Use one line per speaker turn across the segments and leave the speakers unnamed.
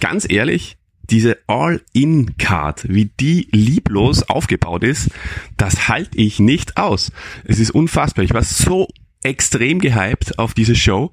ganz ehrlich, diese All-In-Card, wie die lieblos aufgebaut ist, das halte ich nicht aus. Es ist unfassbar. Ich war so extrem gehypt auf diese Show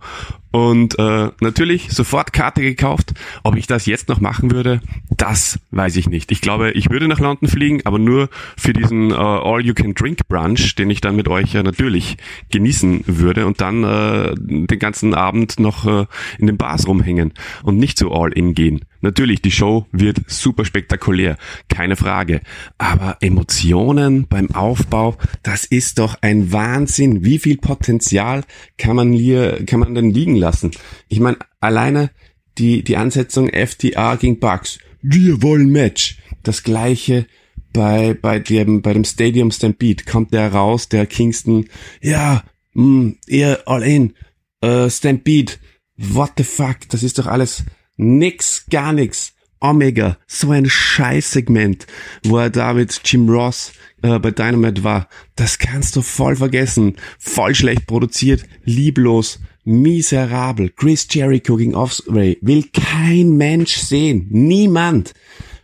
und äh, natürlich sofort Karte gekauft. Ob ich das jetzt noch machen würde, das weiß ich nicht. Ich glaube, ich würde nach London fliegen, aber nur für diesen äh, All-You-Can-Drink-Brunch, den ich dann mit euch ja natürlich genießen würde und dann äh, den ganzen Abend noch äh, in den Bars rumhängen und nicht so All-In gehen. Natürlich, die Show wird super spektakulär, keine Frage. Aber Emotionen beim Aufbau, das ist doch ein Wahnsinn. Wie viel Potenzial kann man hier, kann man denn liegen lassen? Ich meine, alleine die, die Ansetzung FTA gegen Bucks. Wir wollen Match. Das gleiche bei, bei dem, bei dem Stadium Stampede kommt der raus, der Kingston. Ja, mh, mm, eher all in. Uh, Stampede. What the fuck? Das ist doch alles Nix, gar nix. Omega, so ein Scheißsegment, wo er da mit Jim Ross äh, bei Dynamite war. Das kannst du voll vergessen. Voll schlecht produziert, lieblos, miserabel. Chris Jericho gegen Offspray will kein Mensch sehen. Niemand.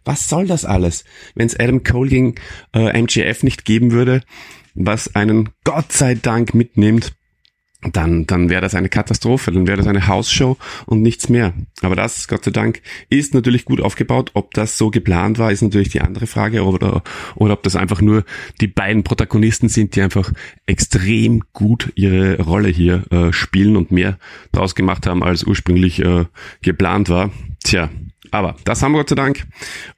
Was soll das alles? Wenn es Adam Cole gegen äh, MGF nicht geben würde, was einen Gott sei Dank mitnimmt, dann, dann wäre das eine Katastrophe, dann wäre das eine Hausshow und nichts mehr. Aber das, Gott sei Dank, ist natürlich gut aufgebaut. Ob das so geplant war, ist natürlich die andere Frage. Oder, oder ob das einfach nur die beiden Protagonisten sind, die einfach extrem gut ihre Rolle hier äh, spielen und mehr daraus gemacht haben, als ursprünglich äh, geplant war. Tja, aber das haben wir Gott sei Dank.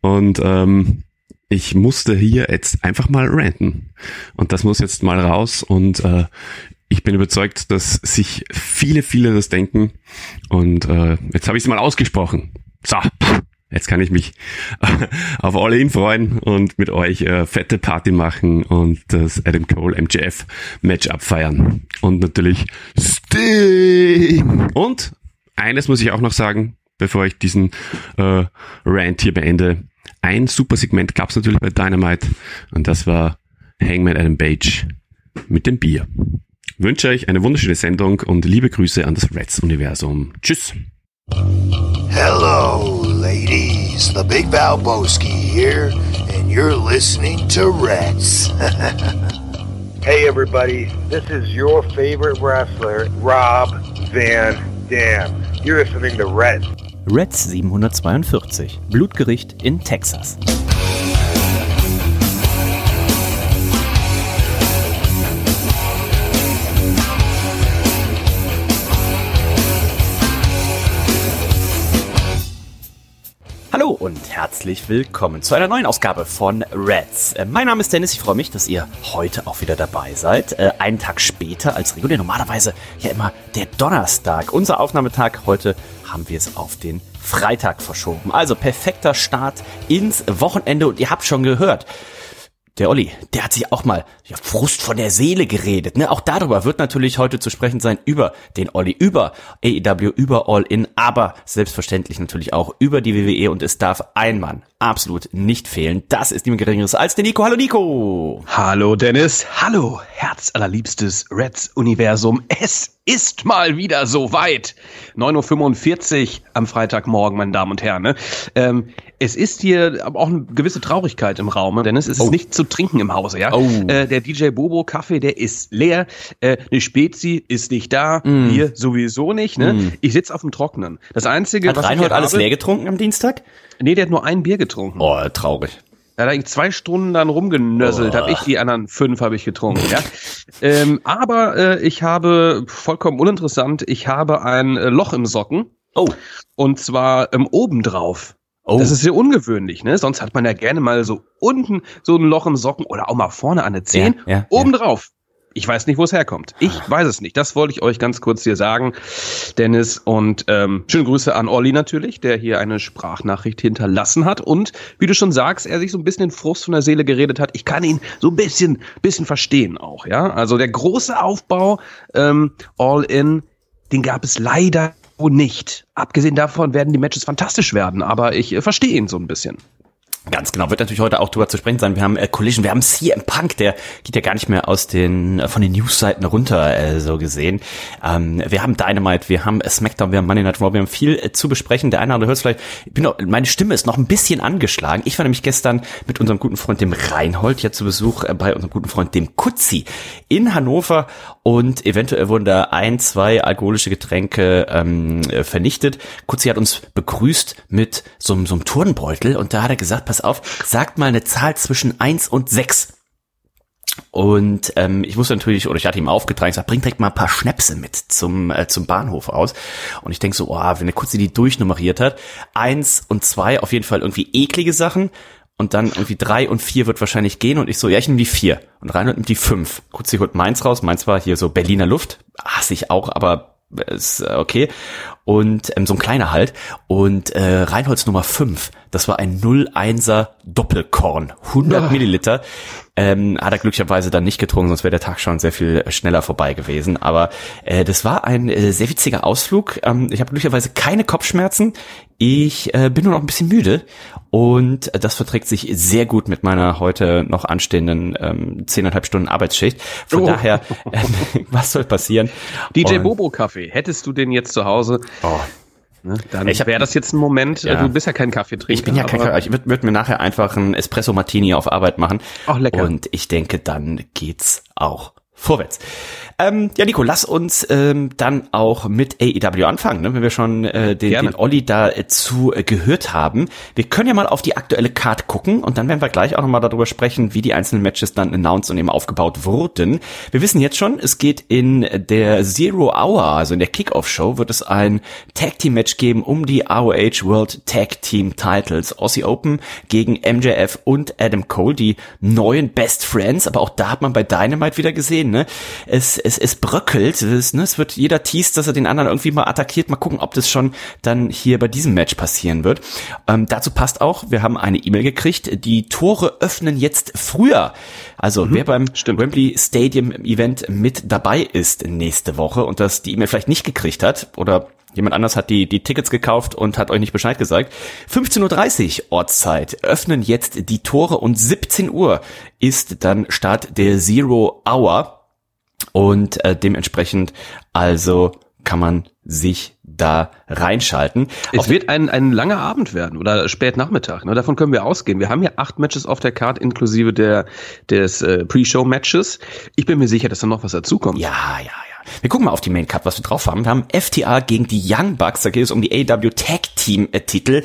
Und ähm, ich musste hier jetzt einfach mal ranten. Und das muss jetzt mal raus. Und äh, ich bin überzeugt, dass sich viele, viele das denken. Und äh, jetzt habe ich es mal ausgesprochen. So, jetzt kann ich mich auf All In freuen und mit euch äh, fette Party machen und das Adam Cole MJF Match abfeiern. Und natürlich Sting. Und eines muss ich auch noch sagen, bevor ich diesen äh, Rant hier beende. Ein super Segment gab es natürlich bei Dynamite und das war Hangman Adam Page mit dem Bier wünsche euch eine wunderschöne Sendung und liebe Grüße an das Reds-Universum. Tschüss.
Hello, ladies. The Big Valboski here, and you're listening to Reds.
hey, everybody. This is your favorite wrestler, Rob Van Dam. You're listening to Reds.
Reds 742. Blutgericht in Texas. Und herzlich willkommen zu einer neuen Ausgabe von Reds. Äh, mein Name ist Dennis, ich freue mich, dass ihr heute auch wieder dabei seid. Äh, einen Tag später als regulär, normalerweise ja immer der Donnerstag. Unser Aufnahmetag heute haben wir es auf den Freitag verschoben. Also perfekter Start ins Wochenende und ihr habt schon gehört. Der Olli, der hat sich auch mal ja, Frust von der Seele geredet. Ne? Auch darüber wird natürlich heute zu sprechen sein, über den Olli, über AEW, über All In, aber selbstverständlich natürlich auch über die WWE und es darf ein Mann absolut nicht fehlen. Das ist niemand Geringeres als der Nico. Hallo Nico!
Hallo Dennis, hallo herzallerliebstes Reds-Universum. Es ist mal wieder soweit. 9.45 Uhr am Freitagmorgen, meine Damen und Herren. Ne? Ähm, es ist hier aber auch eine gewisse Traurigkeit im Raum, denn es ist oh. nicht zu trinken im Hause. Ja? Oh. Äh, der DJ Bobo Kaffee, der ist leer. Äh, eine Spezi ist nicht da. Mm. Hier sowieso nicht. Ne? Mm. Ich sitze auf dem Trocknen. Das Einzige,
hat was Reinhold alles leer getrunken am Dienstag?
Nee, der hat nur ein Bier getrunken.
Oh, traurig.
Er hat eigentlich zwei Stunden dann rumgenösselt, oh. habe ich die anderen fünf habe ich getrunken. ja. ähm, aber äh, ich habe vollkommen uninteressant, ich habe ein äh, Loch im Socken. Oh. Und zwar ähm, obendrauf. Oh. Das ist sehr ungewöhnlich, ne? Sonst hat man ja gerne mal so unten so ein Loch im Socken oder auch mal vorne an der Zehen. Ja, ja, obendrauf. Ja. Ich weiß nicht, wo es herkommt. Ich weiß es nicht. Das wollte ich euch ganz kurz hier sagen, Dennis. Und ähm, schöne Grüße an Olli natürlich, der hier eine Sprachnachricht hinterlassen hat. Und wie du schon sagst, er sich so ein bisschen den Frust von der Seele geredet hat. Ich kann ihn so ein bisschen, bisschen verstehen auch. Ja, also der große Aufbau ähm, All In, den gab es leider nicht. Abgesehen davon werden die Matches fantastisch werden, aber ich äh, verstehe ihn so ein bisschen.
Ganz genau, wird natürlich heute auch drüber zu sprechen sein. Wir haben äh, Collision, wir haben CM Punk, der geht ja gar nicht mehr aus den äh, von den Newsseiten runter, äh, so gesehen. Ähm, wir haben Dynamite, wir haben SmackDown, wir haben Monday Night Raw, wir haben viel äh, zu besprechen. Der eine oder andere hört vielleicht, ich bin noch, meine Stimme ist noch ein bisschen angeschlagen. Ich war nämlich gestern mit unserem guten Freund dem Reinhold ja zu Besuch äh, bei unserem guten Freund dem Kutzi in Hannover und eventuell wurden da ein, zwei alkoholische Getränke ähm, äh, vernichtet. Kutzi hat uns begrüßt mit so, so einem Turnbeutel und da hat er gesagt, pass auf, sagt mal eine Zahl zwischen eins und sechs. Und ähm, ich wusste natürlich, oder ich hatte ihm aufgetragen, ich sag, bring direkt mal ein paar Schnäpse mit zum, äh, zum Bahnhof aus. Und ich denk so, oh, wenn er kurz die durchnummeriert hat, eins und zwei auf jeden Fall irgendwie eklige Sachen. Und dann irgendwie drei und vier wird wahrscheinlich gehen. Und ich so, ja, ich nehme die vier. Und Reinhold nimmt die fünf. Kurz holt meins raus. Meins war hier so Berliner Luft. Hasse ich auch, aber ist äh, okay. Und ähm, so ein kleiner halt. Und äh, Reinholz Nummer 5, das war ein 01er Doppelkorn. 100 ja. Milliliter. Ähm, hat er glücklicherweise dann nicht getrunken, sonst wäre der Tag schon sehr viel schneller vorbei gewesen. Aber äh, das war ein äh, sehr witziger Ausflug. Ähm, ich habe glücklicherweise keine Kopfschmerzen. Ich äh, bin nur noch ein bisschen müde und das verträgt sich sehr gut mit meiner heute noch anstehenden ähm, zehneinhalb Stunden Arbeitsschicht. Von oh. daher, äh, was soll passieren?
DJ und, Bobo Kaffee, hättest du den jetzt zu Hause? Oh. Ne, dann wäre das jetzt ein Moment, ja. du bist ja kein Kaffeetrinker.
Ich bin ja kein Kaffee, ich würde würd mir nachher einfach ein Espresso Martini auf Arbeit machen.
Ach, lecker.
Und ich denke, dann geht's auch vorwärts. Ähm, ja, Nico, lass uns ähm, dann auch mit AEW anfangen, ne? wenn wir schon äh, den, den Olli dazu äh, gehört haben. Wir können ja mal auf die aktuelle Card gucken und dann werden wir gleich auch nochmal darüber sprechen, wie die einzelnen Matches dann announced und eben aufgebaut wurden. Wir wissen jetzt schon, es geht in der Zero Hour, also in der Kickoff-Show, wird es ein Tag-Team-Match geben um die ROH World Tag Team Titles. Aussie Open gegen MJF und Adam Cole, die neuen Best Friends, aber auch da hat man bei Dynamite wieder gesehen, ne? Es, es, es bröckelt. Es, ne, es wird jeder teast, dass er den anderen irgendwie mal attackiert. Mal gucken, ob das schon dann hier bei diesem Match passieren wird. Ähm, dazu passt auch, wir haben eine E-Mail gekriegt. Die Tore öffnen jetzt früher. Also mhm, wer beim stimmt. Wembley Stadium Event mit dabei ist nächste Woche und das die E-Mail vielleicht nicht gekriegt hat oder Jemand anders hat die, die Tickets gekauft und hat euch nicht Bescheid gesagt. 15.30 Uhr Ortszeit öffnen jetzt die Tore und 17 Uhr ist dann Start der Zero Hour. Und äh, dementsprechend also kann man sich da reinschalten.
Es auf wird ein, ein langer Abend werden oder spät Nachmittag. Ne? Davon können wir ausgehen. Wir haben ja acht Matches auf der Card inklusive der des äh, Pre-Show-Matches. Ich bin mir sicher, dass da noch was dazukommt.
Ja, ja, ja. Wir gucken mal auf die Main Card, was wir drauf haben. Wir haben FTA gegen die Young Bucks. Da geht es um die AW Tag Team Titel.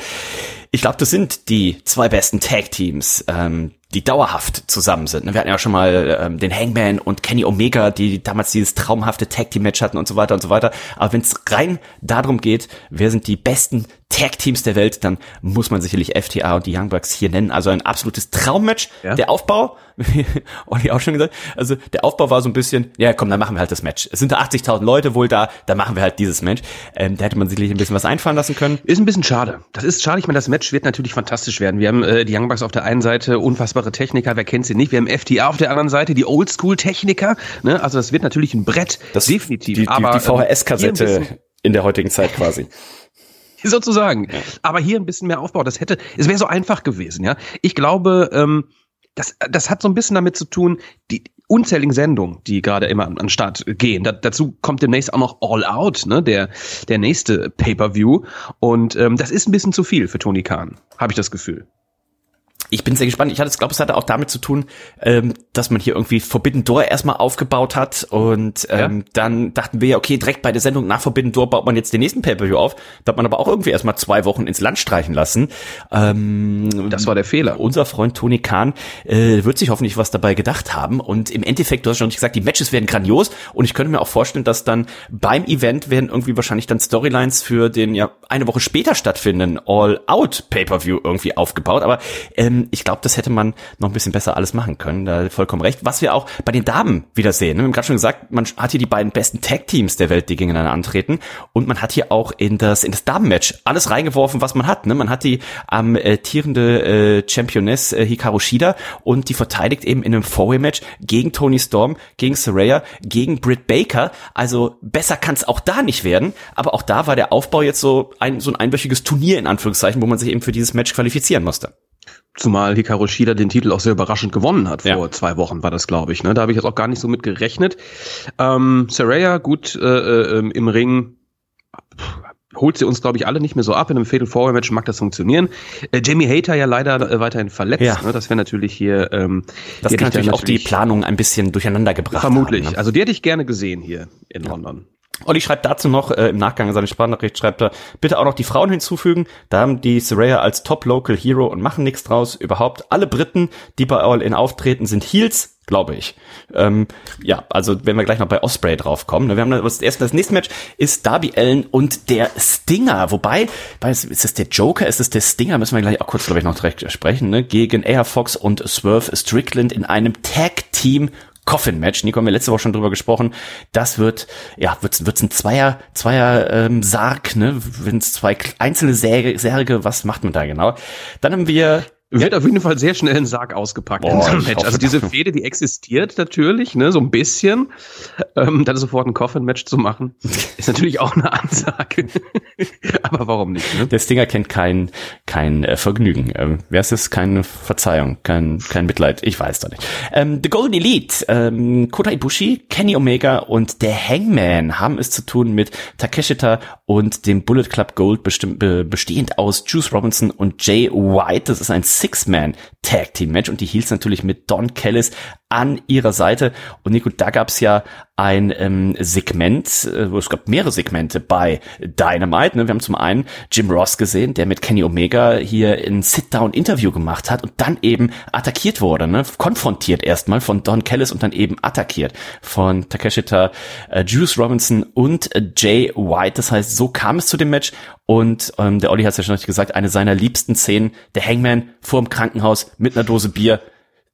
Ich glaube, das sind die zwei besten Tag Teams ähm, die dauerhaft zusammen sind. Wir hatten ja schon mal ähm, den Hangman und Kenny Omega, die damals dieses traumhafte Tag Team Match hatten und so weiter und so weiter. Aber wenn es rein darum geht, wer sind die besten Tag Teams der Welt, dann muss man sicherlich FTA und die Young Bucks hier nennen. Also ein absolutes Traummatch. Ja. Der Aufbau, Olli auch schon gesagt, also der Aufbau war so ein bisschen, ja komm, dann machen wir halt das Match. Es sind da 80.000 Leute wohl da, dann machen wir halt dieses Match. Ähm, da hätte man sicherlich ein bisschen was einfallen lassen können.
Ist ein bisschen schade. Das ist schade. Ich meine, das Match wird natürlich fantastisch werden. Wir haben äh, die Young Bucks auf der einen Seite, unfassbare Techniker, wer kennt sie nicht? Wir haben FTA auf der anderen Seite, die Oldschool-Techniker. Ne? Also das wird natürlich ein Brett,
das, definitiv. Die, die, aber, die VHS-Kassette in der heutigen Zeit quasi.
sozusagen. Aber hier ein bisschen mehr Aufbau. Das hätte, es wäre so einfach gewesen, ja. Ich glaube, ähm, das, das hat so ein bisschen damit zu tun, die unzähligen Sendungen, die gerade immer an den Start gehen. Da, dazu kommt demnächst auch noch All Out, ne, der, der nächste Pay-Per-View. Und ähm, das ist ein bisschen zu viel für Tony Khan, habe ich das Gefühl.
Ich bin sehr gespannt. Ich hatte, glaube, es hatte auch damit zu tun, ähm, dass man hier irgendwie Forbidden Door erstmal aufgebaut hat und ähm, ja. dann dachten wir ja, okay, direkt bei der Sendung nach Forbidden Door baut man jetzt den nächsten Pay-Per-View auf. Da hat man aber auch irgendwie erstmal zwei Wochen ins Land streichen lassen.
Ähm, das war der Fehler.
Unser Freund Tony Khan äh, wird sich hoffentlich was dabei gedacht haben und im Endeffekt, du hast schon gesagt, die Matches werden grandios und ich könnte mir auch vorstellen, dass dann beim Event werden irgendwie wahrscheinlich dann Storylines für den ja eine Woche später stattfindenden All-Out Pay-Per-View irgendwie aufgebaut, aber ähm, ähm, ich glaube, das hätte man noch ein bisschen besser alles machen können. Da vollkommen recht. Was wir auch bei den Damen wieder sehen. Ne? Wir haben gerade schon gesagt, man hat hier die beiden besten Tag-Teams der Welt, die gegeneinander antreten. Und man hat hier auch in das, in das Damen-Match alles reingeworfen, was man hat. Ne? Man hat die amtierende ähm, äh, Championess äh, Hikaru Shida und die verteidigt eben in einem Four-Way-Match gegen Tony Storm, gegen Saraya, gegen Britt Baker. Also besser kann es auch da nicht werden. Aber auch da war der Aufbau jetzt so ein, so ein einwöchiges Turnier in Anführungszeichen, wo man sich eben für dieses Match qualifizieren musste.
Zumal Hikaru Shida den Titel auch sehr überraschend gewonnen hat. Vor ja. zwei Wochen war das, glaube ich. Ne? Da habe ich jetzt auch gar nicht so mit gerechnet. Ähm, Saraya, gut äh, äh, im Ring holt sie uns, glaube ich, alle nicht mehr so ab. In einem Fatal Four Match mag das funktionieren. Äh, Jamie Hater ja leider äh, weiterhin verletzt. Ja. Ne? Das wäre natürlich hier. Ähm,
das kann natürlich, auch die Planung ein bisschen durcheinander gebracht.
Vermutlich. Haben, ne? Also die hätte ich gerne gesehen hier in ja. London.
Olli schreibt dazu noch, äh, im Nachgang an seine Sprachnachricht schreibt er, bitte auch noch die Frauen hinzufügen. Da haben die Saraya als Top Local Hero und machen nichts draus. Überhaupt alle Briten, die bei All In auftreten, sind Heels, glaube ich. Ähm, ja, also wenn wir gleich noch bei Osprey draufkommen. Ne, wir haben das erste, das nächste Match ist Darby Allen und der Stinger. Wobei, ist das der Joker, ist das der Stinger? Müssen wir gleich auch kurz, glaube ich, noch direkt sprechen. Ne? Gegen Air Fox und Swerve Strickland in einem Tag Team Coffin-Match. Nico haben wir letzte Woche schon drüber gesprochen. Das wird, ja, wird's, wird's ein Zweier, Zweier ähm, Sarg, ne? Wenn es zwei einzelne Särge, Särge, was macht man da genau? Dann haben wir
wird auf jeden Fall sehr schnell ein Sarg ausgepackt Boah, in so einem Match. Also diese Fehde, die existiert natürlich, ne, so ein bisschen. Ähm, dann sofort ein Coffin-Match zu machen, ist natürlich auch eine Ansage. Aber warum nicht?
Ne? Der Stinger kennt kein, kein äh, Vergnügen. Ähm, wer ist es? Keine Verzeihung, kein, kein Mitleid. Ich weiß doch nicht. Ähm, The Golden Elite, ähm, Kota Ibushi, Kenny Omega und der Hangman haben es zu tun mit Takeshita und dem Bullet Club Gold bestimmt, be bestehend aus Juice Robinson und Jay White. Das ist ein Six-Man Tag Team Match und die Heels natürlich mit Don Callis an ihrer Seite. Und Nico, da gab's ja ein ähm, Segment, äh, es gab mehrere Segmente bei Dynamite. Ne? Wir haben zum einen Jim Ross gesehen, der mit Kenny Omega hier ein Sit-Down-Interview gemacht hat und dann eben attackiert wurde, ne? konfrontiert erstmal von Don Callis und dann eben attackiert von Takeshita, äh, Juice Robinson und äh, Jay White. Das heißt, so kam es zu dem Match und ähm, der Olli hat es ja schon richtig gesagt, eine seiner liebsten Szenen, der Hangman vorm Krankenhaus mit einer Dose Bier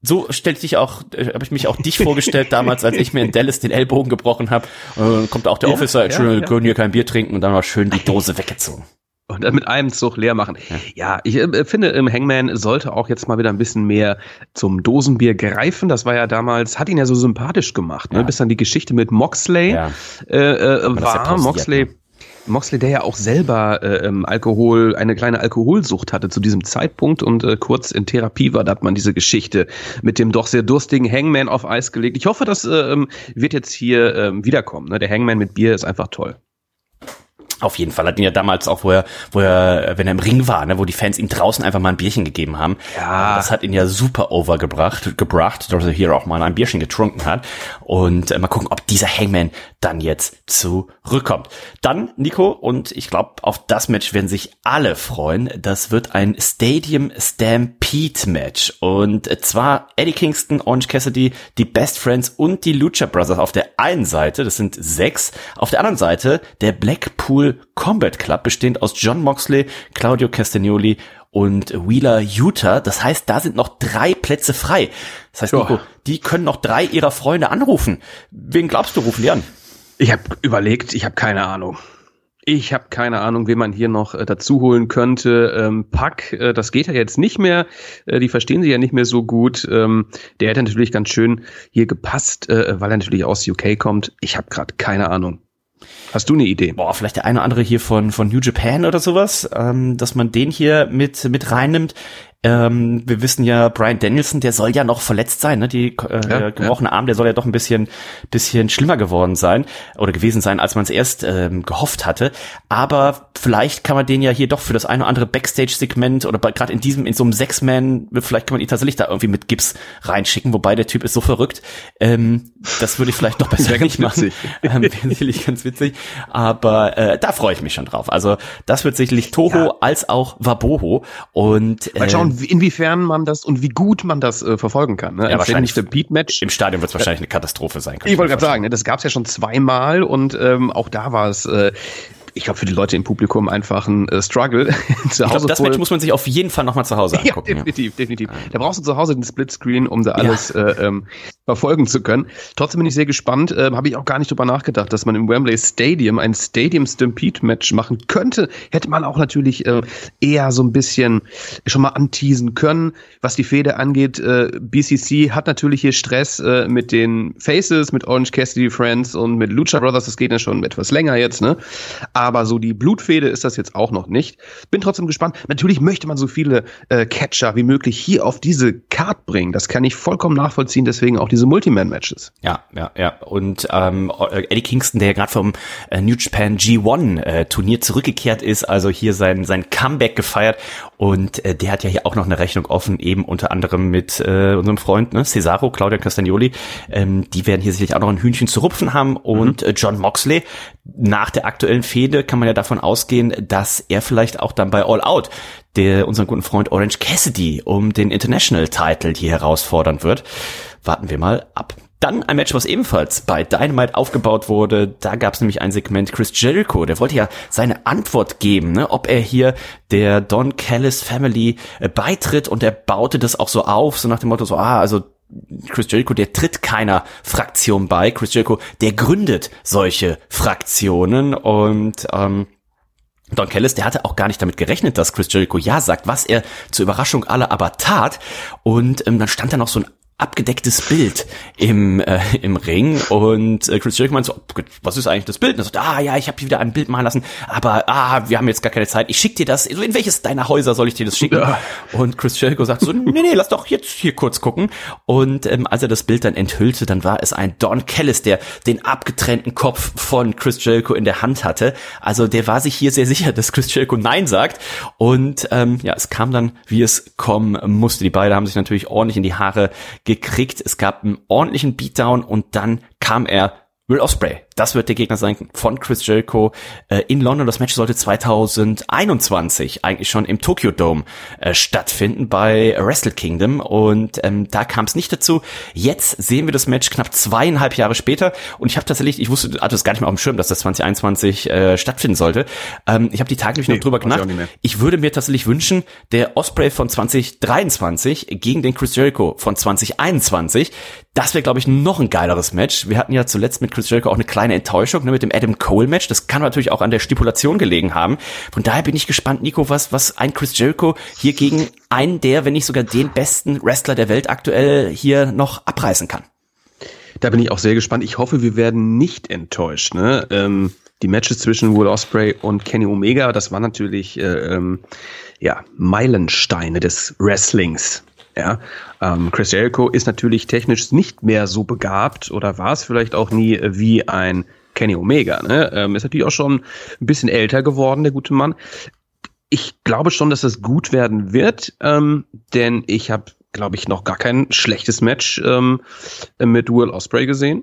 so stellte ich auch, äh, habe ich mich auch dich vorgestellt damals, als ich mir in Dallas den Ellbogen gebrochen habe. Äh, kommt auch der ja, Officer, Entschuldigung, ja, ja. können hier kein Bier trinken und dann war schön die Dose weggezogen.
Und dann mit einem Zug leer machen. Ja, ja ich äh, finde, im Hangman sollte auch jetzt mal wieder ein bisschen mehr zum Dosenbier greifen. Das war ja damals, hat ihn ja so sympathisch gemacht, ne? bis dann die Geschichte mit Moxley äh, äh, war. Moxley. Ne? Moxley, der ja auch selber äh, ähm, Alkohol, eine kleine Alkoholsucht hatte zu diesem Zeitpunkt und äh, kurz in Therapie war, da hat man diese Geschichte mit dem doch sehr durstigen Hangman auf Eis gelegt. Ich hoffe, das äh, ähm, wird jetzt hier äh, wiederkommen. Ne? Der Hangman mit Bier ist einfach toll.
Auf jeden Fall hat ihn ja damals auch, wo er, wo er, wenn er im Ring war, ne, wo die Fans ihm draußen einfach mal ein Bierchen gegeben haben. Ja. Das hat ihn ja super overgebracht, gebracht, dass er hier auch mal ein Bierchen getrunken hat. Und äh, mal gucken, ob dieser Hangman dann jetzt zurückkommt. Dann, Nico, und ich glaube, auf das Match werden sich alle freuen. Das wird ein Stadium Stampede Match. Und zwar Eddie Kingston, Orange Cassidy, die Best Friends und die Lucha Brothers auf der einen Seite, das sind sechs. Auf der anderen Seite der Blackpool Combat Club, bestehend aus John Moxley, Claudio Castagnoli und Wheeler Utah. Das heißt, da sind noch drei Plätze frei. Das heißt, Nico, die können noch drei ihrer Freunde anrufen. Wen glaubst du, rufen die an?
Ich habe überlegt, ich habe keine Ahnung. Ich habe keine Ahnung, wen man hier noch äh, dazu holen könnte. Ähm, Pack, äh, das geht ja jetzt nicht mehr. Äh, die verstehen sich ja nicht mehr so gut. Ähm, der hätte natürlich ganz schön hier gepasst, äh, weil er natürlich aus UK kommt. Ich habe gerade keine Ahnung. Hast du eine Idee?
Boah, vielleicht der eine oder andere hier von, von New Japan oder sowas, ähm, dass man den hier mit, mit reinnimmt. Ähm, wir wissen ja, Brian Danielson, der soll ja noch verletzt sein, ne? Die äh, ja, gebrochene ja. Arm, der soll ja doch ein bisschen, bisschen schlimmer geworden sein oder gewesen sein, als man es erst ähm, gehofft hatte. Aber vielleicht kann man den ja hier doch für das eine oder andere Backstage-Segment oder gerade in diesem, in so einem Six-Man, vielleicht kann man ihn tatsächlich da irgendwie mit Gips reinschicken, wobei der Typ ist so verrückt. Ähm, das würde ich vielleicht doch besser nicht machen. Ähm, sicherlich ganz witzig. Aber äh, da freue ich mich schon drauf. Also das wird sicherlich Toho ja. als auch Waboho. Und
äh, Mal schauen, inwiefern man das und wie gut man das äh, verfolgen kann. Ne?
Ja, wahrscheinlich Beat-Match. Im Stadion wird es wahrscheinlich eine Katastrophe sein.
Ich wollte gerade sagen, ne, das gab es ja schon zweimal und ähm, auch da war es äh, ich glaube, für die Leute im Publikum einfach ein äh, Struggle.
zu Hause glaub, das Match muss man sich auf jeden Fall nochmal zu Hause angucken.
Ja, definitiv, ja. definitiv. Da brauchst du zu Hause den Splitscreen, um da alles ja. äh, ähm, verfolgen zu können. Trotzdem bin ich sehr gespannt. Äh, Habe ich auch gar nicht drüber nachgedacht, dass man im Wembley Stadium ein Stadium Stampede Match machen könnte. Hätte man auch natürlich äh, eher so ein bisschen schon mal anteasen können. Was die Fehde angeht, äh, BCC hat natürlich hier Stress äh, mit den Faces, mit Orange Cassidy Friends und mit Lucha Brothers. Das geht ja schon etwas länger jetzt, ne? aber so die Blutfede ist das jetzt auch noch nicht. Bin trotzdem gespannt. Natürlich möchte man so viele äh, Catcher wie möglich hier auf diese Card bringen. Das kann ich vollkommen nachvollziehen, deswegen auch diese Multiman-Matches.
Ja, ja, ja. Und ähm, Eddie Kingston, der gerade vom äh, New Japan G1 äh, zurückgekehrt ist, also hier sein, sein Comeback gefeiert und äh, der hat ja hier auch noch eine Rechnung offen, eben unter anderem mit äh, unserem Freund ne, Cesaro, Claudia Castagnoli. Ähm, die werden hier sicherlich auch noch ein Hühnchen zu rupfen haben. Und mhm. äh, John Moxley, nach der aktuellen Fehde kann man ja davon ausgehen, dass er vielleicht auch dann bei All Out der unseren guten Freund Orange Cassidy um den International Title hier herausfordern wird. Warten wir mal ab. Dann ein Match, was ebenfalls bei Dynamite aufgebaut wurde. Da gab es nämlich ein Segment Chris Jericho. Der wollte ja seine Antwort geben, ne, ob er hier der Don Callis Family äh, beitritt. Und er baute das auch so auf, so nach dem Motto so, ah, also Chris Jericho, der tritt keiner Fraktion bei. Chris Jericho, der gründet solche Fraktionen und ähm, Don Callis, der hatte auch gar nicht damit gerechnet, dass Chris Jericho ja sagt, was er zur Überraschung aller aber tat. Und ähm, dann stand da noch so ein abgedecktes Bild im, äh, im Ring und äh, Chris Jericho meint so, was ist eigentlich das Bild? Und er sagt, ah ja, ich habe hier wieder ein Bild malen lassen, aber ah, wir haben jetzt gar keine Zeit. Ich schick dir das. In welches deiner Häuser soll ich dir das schicken? Ja. Und Chris Jericho sagt so, nee, nee, lass doch jetzt hier kurz gucken. Und ähm, als er das Bild dann enthüllte, dann war es ein Don Callis, der den abgetrennten Kopf von Chris Jericho in der Hand hatte. Also der war sich hier sehr sicher, dass Chris Jericho Nein sagt. Und ähm, ja, es kam dann, wie es kommen musste. Die beiden haben sich natürlich ordentlich in die Haare gekriegt. Es gab einen ordentlichen Beatdown und dann kam er Will Osprey das wird der Gegner sein von Chris Jericho äh, in London. Das Match sollte 2021 eigentlich schon im Tokyo Dome äh, stattfinden bei Wrestle Kingdom und ähm, da kam es nicht dazu. Jetzt sehen wir das Match knapp zweieinhalb Jahre später und ich habe tatsächlich, ich wusste, hatte es gar nicht mehr auf dem Schirm, dass das 2021 äh, stattfinden sollte. Ähm, ich habe die Tage nee, noch drüber gemacht. Ich würde mir tatsächlich wünschen, der Osprey von 2023 gegen den Chris Jericho von 2021. Das wäre, glaube ich, noch ein geileres Match. Wir hatten ja zuletzt mit Chris Jericho auch eine kleine kleine Enttäuschung ne, mit dem Adam Cole Match. Das kann natürlich auch an der Stipulation gelegen haben. Von daher bin ich gespannt, Nico, was, was ein Chris Jericho hier gegen einen der, wenn nicht sogar den besten Wrestler der Welt aktuell hier noch abreißen kann.
Da bin ich auch sehr gespannt. Ich hoffe, wir werden nicht enttäuscht. Ne? Ähm, die Matches zwischen Will Osprey und Kenny Omega, das war natürlich äh, ähm, ja Meilensteine des Wrestlings. Ja, ähm, Chris Jericho ist natürlich technisch nicht mehr so begabt oder war es vielleicht auch nie wie ein Kenny Omega. Ne? Ähm, ist natürlich auch schon ein bisschen älter geworden, der gute Mann. Ich glaube schon, dass das gut werden wird, ähm, denn ich habe, glaube ich, noch gar kein schlechtes Match ähm, mit Will Osprey gesehen.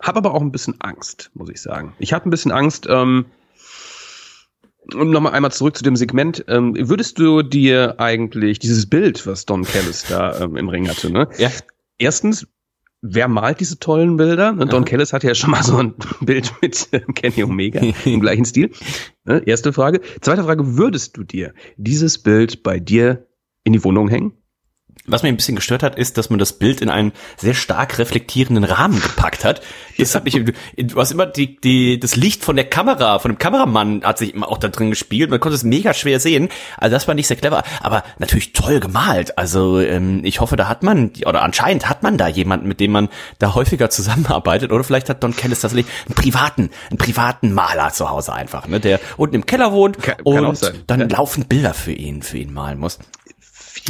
Hab aber auch ein bisschen Angst, muss ich sagen. Ich habe ein bisschen Angst, ähm, um nochmal einmal zurück zu dem Segment, ähm, würdest du dir eigentlich dieses Bild, was Don Callis da ähm, im Ring hatte, ne? Ja. Erstens, wer malt diese tollen Bilder? Und Don Callis hatte ja schon mal so ein Bild mit äh, Kenny Omega im gleichen Stil. Ne? Erste Frage. Zweite Frage, würdest du dir dieses Bild bei dir in die Wohnung hängen?
Was mir ein bisschen gestört hat, ist, dass man das Bild in einen sehr stark reflektierenden Rahmen gepackt hat. Das hat mich, du hast immer die, die, das Licht von der Kamera, von dem Kameramann hat sich immer auch da drin gespielt. Man konnte es mega schwer sehen. Also das war nicht sehr clever, aber natürlich toll gemalt. Also ähm, ich hoffe, da hat man, oder anscheinend hat man da jemanden, mit dem man da häufiger zusammenarbeitet. Oder vielleicht hat Don Kellis tatsächlich einen privaten, einen privaten Maler zu Hause einfach, ne, der unten im Keller wohnt kann, und kann dann ja. laufend Bilder für ihn, für ihn malen muss.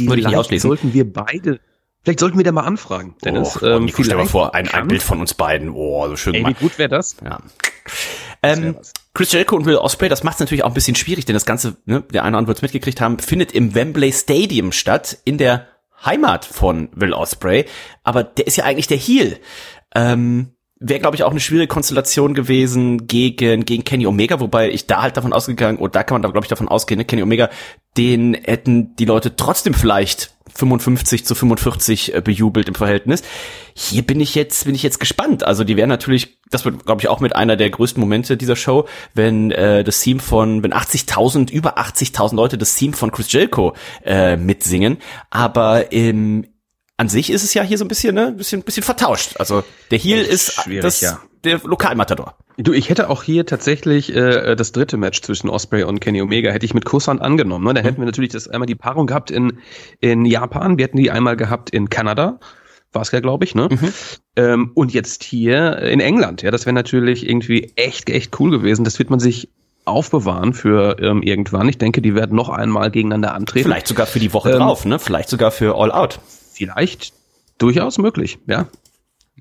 Würde ich nicht ausschließen. Sollten wir beide Vielleicht sollten wir da mal anfragen,
Dennis. Oh, ähm, Nico, stell mal vor, ein, ein Bild von uns beiden. Oh, so schön.
Ey, wie gut wäre das?
Ja. Ähm, Chris Jericho und Will Ospreay, das macht es natürlich auch ein bisschen schwierig, denn das Ganze, ne, der eine oder andere wird es mitgekriegt haben, findet im Wembley Stadium statt, in der Heimat von Will Ospreay. Aber der ist ja eigentlich der Heel. Ähm, Wäre, glaube ich, auch eine schwierige Konstellation gewesen gegen, gegen Kenny Omega, wobei ich da halt davon ausgegangen, oder da kann man da, glaube ich, davon ausgehen, ne, Kenny Omega, den hätten die Leute trotzdem vielleicht 55 zu 45 äh, bejubelt im Verhältnis. Hier bin ich jetzt, bin ich jetzt gespannt. Also die wären natürlich, das wird, glaube ich, auch mit einer der größten Momente dieser Show, wenn äh, das Team von, wenn 80.000, über 80.000 Leute das Team von Chris Jericho äh, mitsingen. Aber im an sich ist es ja hier so ein bisschen, ne, bisschen, bisschen vertauscht. Also der Heel ist, ist das, ja. der Lokalmatador.
Du, ich hätte auch hier tatsächlich äh, das dritte Match zwischen Osprey und Kenny Omega hätte ich mit Kusshand angenommen. Ne? Da mhm. hätten wir natürlich das einmal die Paarung gehabt in in Japan, wir hätten die einmal gehabt in Kanada, war es ja, glaube ich, ne? Mhm. Ähm, und jetzt hier in England. Ja, das wäre natürlich irgendwie echt echt cool gewesen. Das wird man sich aufbewahren für ähm, irgendwann. Ich denke, die werden noch einmal gegeneinander antreten.
Vielleicht sogar für die Woche ähm, drauf, ne? Vielleicht sogar für All Out.
Vielleicht durchaus möglich, ja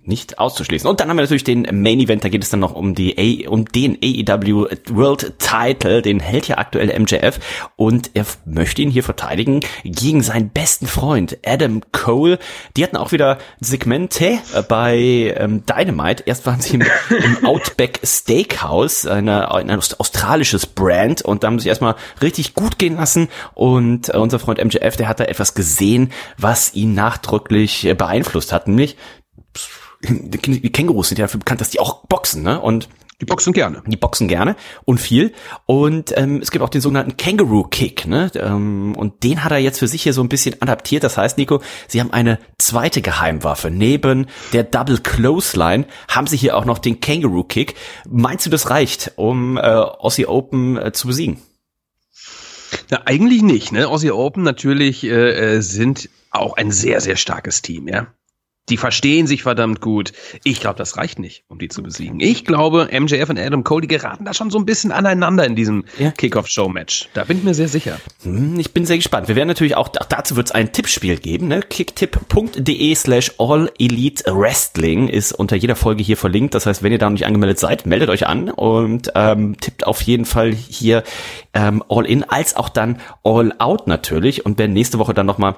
nicht auszuschließen. Und dann haben wir natürlich den Main Event, da geht es dann noch um die A um den AEW World Title, den hält ja aktuell MJF und er möchte ihn hier verteidigen gegen seinen besten Freund Adam Cole. Die hatten auch wieder Segmente bei ähm, Dynamite. Erst waren sie im, im Outback Steakhouse, eine, ein australisches Brand und da haben sie sich erstmal richtig gut gehen lassen und äh, unser Freund MJF, der hat da etwas gesehen, was ihn nachdrücklich beeinflusst hat, nämlich die Kängurus sind ja dafür bekannt, dass die auch boxen, ne? Und
die boxen gerne.
Die boxen gerne und viel. Und ähm, es gibt auch den sogenannten Kangaroo Kick, ne? Ähm, und den hat er jetzt für sich hier so ein bisschen adaptiert. Das heißt, Nico, sie haben eine zweite Geheimwaffe. Neben der Double Clothesline haben sie hier auch noch den Kangaroo Kick. Meinst du, das reicht, um äh, Aussie Open äh, zu besiegen?
Na, eigentlich nicht. Ne? Aussie Open natürlich äh, äh sind auch ein sehr, sehr starkes Team, ja. Die verstehen sich verdammt gut. Ich glaube, das reicht nicht, um die zu besiegen. Ich glaube, MJF und Adam Cole, die geraten da schon so ein bisschen aneinander in diesem ja. Kickoff-Show-Match. Da bin ich mir sehr sicher.
Hm, ich bin sehr gespannt. Wir werden natürlich auch, auch dazu wird es ein Tippspiel geben. Ne? Kicktipp.de slash All Elite Wrestling ist unter jeder Folge hier verlinkt. Das heißt, wenn ihr da noch nicht angemeldet seid, meldet euch an und ähm, tippt auf jeden Fall hier ähm, All In als auch dann All Out natürlich. Und werden nächste Woche dann nochmal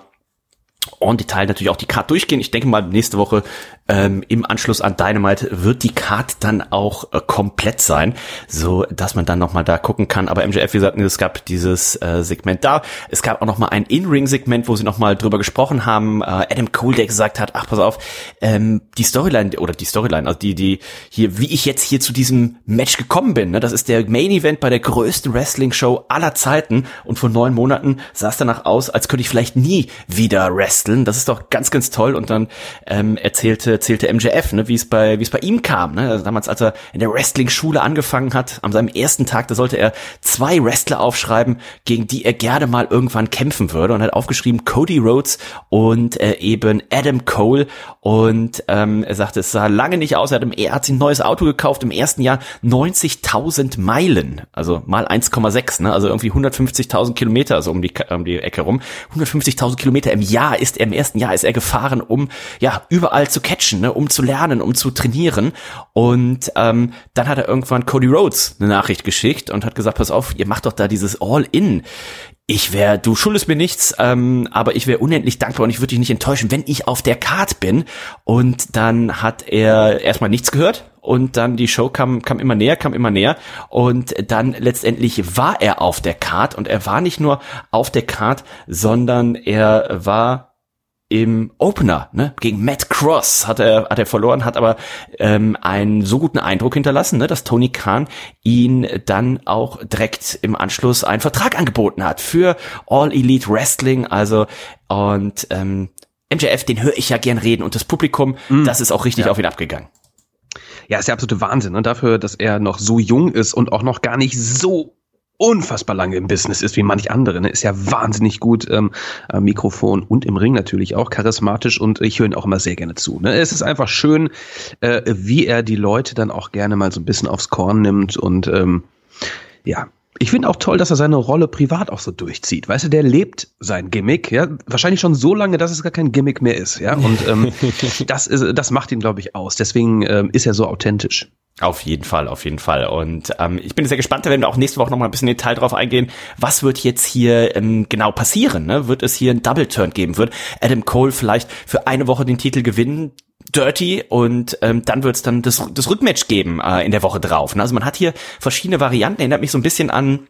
en Detail natürlich auch die Card durchgehen. Ich denke mal, nächste Woche ähm, im Anschluss an Dynamite wird die Card dann auch äh, komplett sein, so dass man dann nochmal da gucken kann. Aber MJF, wie gesagt, es gab dieses äh, Segment da. Es gab auch nochmal ein In-Ring-Segment, wo sie nochmal drüber gesprochen haben. Äh, Adam Cole, der gesagt hat, ach, pass auf, ähm, die Storyline, oder die Storyline, also die, die hier, wie ich jetzt hier zu diesem Match gekommen bin, ne, das ist der Main-Event bei der größten Wrestling-Show aller Zeiten und vor neun Monaten sah es danach aus, als könnte ich vielleicht nie wieder wresteln. Das ist doch ganz, ganz toll. Und dann ähm, erzählte erzählte MJF, ne, wie es bei wie es bei ihm kam. Ne? Also damals, als er in der Wrestling-Schule angefangen hat, an seinem ersten Tag, da sollte er zwei Wrestler aufschreiben, gegen die er gerne mal irgendwann kämpfen würde. Und hat aufgeschrieben Cody Rhodes und äh, eben Adam Cole. Und ähm, er sagte, es sah lange nicht aus. Er hat, im, er hat sich ein neues Auto gekauft im ersten Jahr 90.000 Meilen, also mal 1,6, ne? also irgendwie 150.000 Kilometer so um die um die Ecke rum. 150.000 Kilometer im Jahr ist er im ersten Jahr ist er gefahren, um ja überall zu catchen ne, um zu lernen, um zu trainieren. Und ähm, dann hat er irgendwann Cody Rhodes eine Nachricht geschickt und hat gesagt, pass auf, ihr macht doch da dieses All-In. Ich wäre, du schuldest mir nichts, ähm, aber ich wäre unendlich dankbar und ich würde dich nicht enttäuschen, wenn ich auf der Card bin. Und dann hat er erstmal nichts gehört und dann die Show kam, kam immer näher, kam immer näher und dann letztendlich war er auf der Card und er war nicht nur auf der Card, sondern er war im Opener ne, gegen Matt Cross hat er hat er verloren, hat aber ähm, einen so guten Eindruck hinterlassen, ne, dass Tony Khan ihn dann auch direkt im Anschluss einen Vertrag angeboten hat für All Elite Wrestling, also und ähm, MJF, den höre ich ja gern reden und das Publikum, mm. das ist auch richtig ja. auf ihn abgegangen.
Ja, ist der absolute Wahnsinn, ne? dafür, dass er noch so jung ist und auch noch gar nicht so unfassbar lange im Business ist wie manch andere. Ne? Ist ja wahnsinnig gut ähm, am Mikrofon und im Ring natürlich auch charismatisch und ich höre ihn auch immer sehr gerne zu. Ne? Es ist einfach schön, äh, wie er die Leute dann auch gerne mal so ein bisschen aufs Korn nimmt und ähm, ja, ich finde auch toll, dass er seine Rolle privat auch so durchzieht. Weißt du, der lebt sein Gimmick, ja, wahrscheinlich schon so lange, dass es gar kein Gimmick mehr ist, ja. Und ähm, das ist, das macht ihn, glaube ich, aus. Deswegen ähm, ist er so authentisch.
Auf jeden Fall, auf jeden Fall. Und ähm, ich bin sehr gespannt, da werden wir auch nächste Woche noch mal ein bisschen Detail drauf eingehen. Was wird jetzt hier ähm, genau passieren? Ne? Wird es hier einen Double Turn geben? Wird Adam Cole vielleicht für eine Woche den Titel gewinnen? Dirty und ähm, dann wird es dann das, das Rückmatch geben äh, in der Woche drauf. Ne? Also man hat hier verschiedene Varianten, erinnert mich so ein bisschen an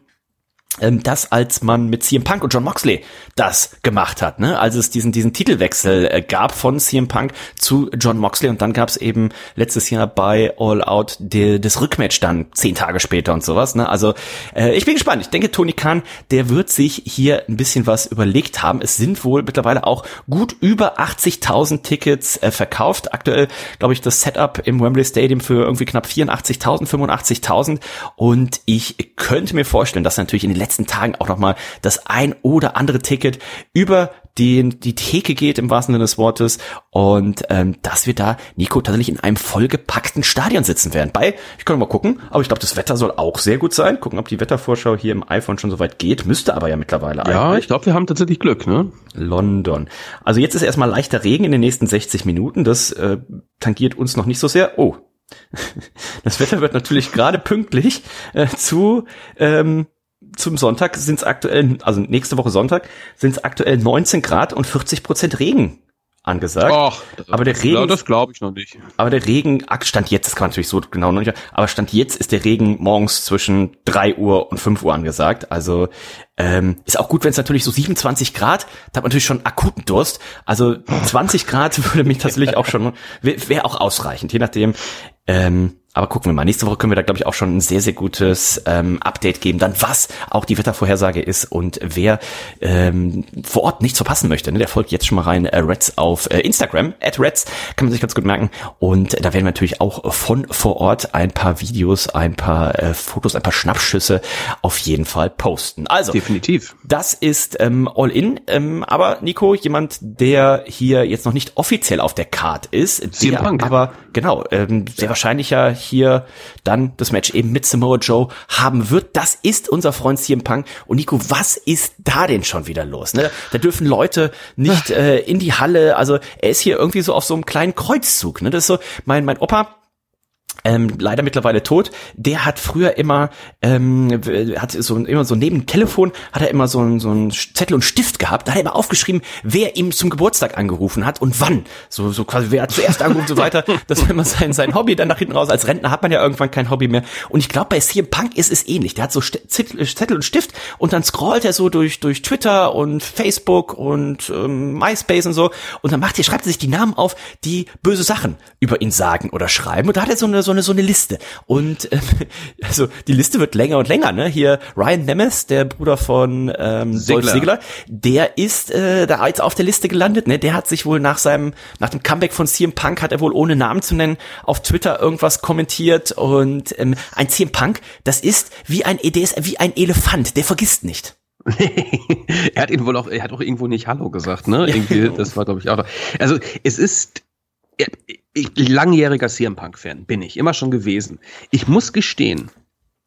ähm, das, als man mit CM Punk und John Moxley das gemacht hat, ne? als es diesen, diesen Titelwechsel äh, gab von CM Punk zu John Moxley und dann gab es eben letztes Jahr bei All Out die, das Rückmatch dann zehn Tage später und sowas. Ne? Also äh, ich bin gespannt. Ich denke, Tony Khan, der wird sich hier ein bisschen was überlegt haben. Es sind wohl mittlerweile auch gut über 80.000 Tickets äh, verkauft. Aktuell, glaube ich, das Setup im Wembley Stadium für irgendwie knapp 84.000, 85.000 und ich könnte mir vorstellen, dass natürlich in den letzten Tagen auch nochmal das ein oder andere Ticket über die, die Theke geht im wahrsten Sinne des Wortes und ähm, dass wir da, Nico, tatsächlich in einem vollgepackten Stadion sitzen werden. Bei, ich kann mal gucken, aber ich glaube, das Wetter soll auch sehr gut sein. Gucken, ob die Wettervorschau hier im iPhone schon so weit geht. Müsste aber ja mittlerweile
ja, eigentlich. Ja, ich glaube, wir haben tatsächlich Glück, ne?
London. Also jetzt ist erstmal leichter Regen in den nächsten 60 Minuten. Das äh, tangiert uns noch nicht so sehr. Oh, das Wetter wird natürlich gerade pünktlich äh, zu ähm, zum Sonntag sind es aktuell, also nächste Woche Sonntag, sind es aktuell 19 Grad und 40 Prozent Regen angesagt.
Ach,
aber der Regen,
das glaube ich noch nicht.
Aber der Regen, stand jetzt, das kann man natürlich so genau noch nicht, aber stand jetzt ist der Regen morgens zwischen drei Uhr und fünf Uhr angesagt. Also ähm, ist auch gut, wenn es natürlich so 27 Grad, da hat man natürlich schon akuten Durst. Also 20 Grad würde mich tatsächlich auch schon, wäre wär auch ausreichend, je nachdem. Ähm, aber gucken wir mal. Nächste Woche können wir da, glaube ich, auch schon ein sehr, sehr gutes ähm, Update geben, dann was auch die Wettervorhersage ist und wer ähm, vor Ort nichts verpassen möchte. Ne? Der folgt jetzt schon mal rein, äh, Reds auf äh, Instagram, at Reds, kann man sich ganz gut merken. Und da werden wir natürlich auch von vor Ort ein paar Videos, ein paar äh, Fotos, ein paar Schnappschüsse auf jeden Fall posten. Also,
definitiv.
Das ist ähm, all in. Ähm, aber Nico, jemand, der hier jetzt noch nicht offiziell auf der Card ist, der aber genau, ähm, sehr wahrscheinlich ja hier dann das Match eben mit Samoa Joe haben wird. Das ist unser Freund CM Punk. Und Nico, was ist da denn schon wieder los? Ne? Da dürfen Leute nicht äh, in die Halle. Also er ist hier irgendwie so auf so einem kleinen Kreuzzug. Ne? Das ist so, mein, mein Opa ähm, leider mittlerweile tot, der hat früher immer, ähm, hat so immer so neben dem Telefon hat er immer so ein, so ein Zettel und Stift gehabt, da hat er immer aufgeschrieben, wer ihm zum Geburtstag angerufen hat und wann. So, so quasi, wer hat zuerst angerufen und so weiter. Das war immer sein, sein Hobby, dann nach hinten raus. Als Rentner hat man ja irgendwann kein Hobby mehr. Und ich glaube, bei CM Punk ist es ähnlich. Der hat so Zettel und Stift und dann scrollt er so durch, durch Twitter und Facebook und ähm, MySpace und so. Und dann macht er, schreibt er sich die Namen auf, die böse Sachen über ihn sagen oder schreiben. Und da hat er so eine, so eine, so eine Liste. Und äh, also die Liste wird länger und länger. Ne? Hier Ryan Nemeth, der Bruder von ähm, Segler. Dolph Ziggler, der ist äh, da jetzt auf der Liste gelandet. Ne? Der hat sich wohl nach seinem, nach dem Comeback von CM Punk hat er wohl ohne Namen zu nennen auf Twitter irgendwas kommentiert. Und ähm, ein CM Punk, das ist wie ein, der ist wie ein Elefant, der vergisst nicht.
er hat ihn wohl auch, er hat auch irgendwo nicht Hallo gesagt, ne? Irgendwie, das war, glaube ich, auch. Also es ist ich, langjähriger CM Punk-Fan bin ich, immer schon gewesen. Ich muss gestehen,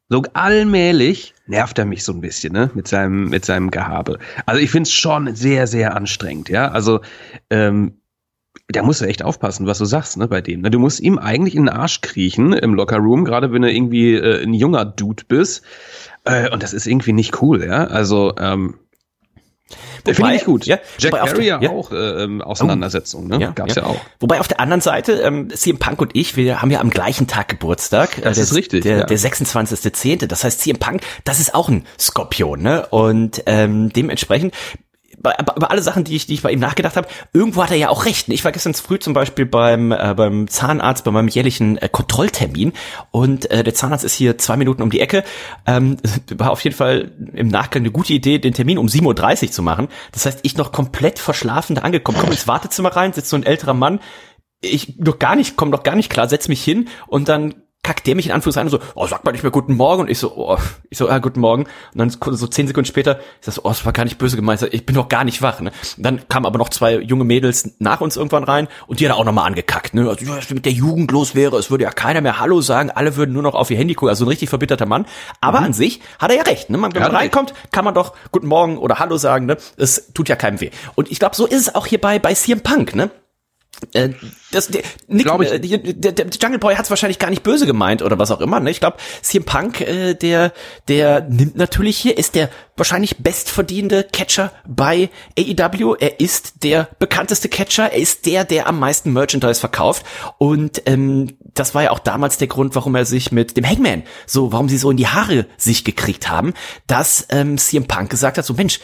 so allmählich nervt er mich so ein bisschen, ne, mit seinem, mit seinem Gehabe. Also ich finde es schon sehr, sehr anstrengend, ja. Also, ähm, da musst du echt aufpassen, was du sagst, ne, bei dem. Du musst ihm eigentlich in den Arsch kriechen im Lockerroom, gerade wenn du irgendwie äh, ein junger Dude bist. Äh, und das ist irgendwie nicht cool, ja. Also, ähm, Finde ich gut. Ja, Jack Perry ja auch äh, ähm, Auseinandersetzung, ne?
Ja, Gab's ja. ja. auch. Wobei auf der anderen Seite, ähm, CM Punk und ich, wir haben ja am gleichen Tag Geburtstag.
Das äh, ist richtig.
Der, ja. der 26.10. Das heißt, CM Punk, das ist auch ein Skorpion, ne? Und ähm, dementsprechend über alle Sachen, die ich, die ich bei ihm nachgedacht habe, irgendwo hat er ja auch recht. Ich war gestern früh zum Beispiel beim, äh, beim Zahnarzt, bei meinem jährlichen äh, Kontrolltermin und äh, der Zahnarzt ist hier zwei Minuten um die Ecke. Ähm, war auf jeden Fall im Nachgang eine gute Idee, den Termin um 7.30 Uhr zu machen. Das heißt, ich noch komplett verschlafen da angekommen, komme ins Wartezimmer rein, sitzt so ein älterer Mann, ich noch gar nicht, komme noch gar nicht klar, setz mich hin und dann kackt der mich in Anführungszeichen so, oh, sag mal nicht mehr guten Morgen. Und ich so, oh, ich so, ja, guten Morgen. Und dann so zehn Sekunden später, ich so, oh, das war gar nicht böse gemeint, ich bin noch gar nicht wach. Ne? Und dann kamen aber noch zwei junge Mädels nach uns irgendwann rein und die hat auch nochmal angekackt. Ne? Also, was mit der Jugend los wäre, es würde ja keiner mehr Hallo sagen, alle würden nur noch auf ihr Handy gucken, also ein richtig verbitterter Mann. Aber mhm. an sich hat er ja recht. Ne? Man, wenn man reinkommt, kann man doch guten Morgen oder Hallo sagen. Ne? Es tut ja keinem weh. Und ich glaube, so ist es auch hier bei, bei CM Punk. Ne? Äh, das, der, Nick, ich. Äh, der, der Jungle Boy hat es wahrscheinlich gar nicht böse gemeint oder was auch immer. Ne? Ich glaube, CM Punk, äh, der, der nimmt natürlich hier, ist der wahrscheinlich bestverdienende Catcher bei AEW. Er ist der bekannteste Catcher. Er ist der, der am meisten Merchandise verkauft. Und ähm, das war ja auch damals der Grund, warum er sich mit dem Hangman so, warum sie so in die Haare sich gekriegt haben, dass ähm, CM Punk gesagt hat, so Mensch,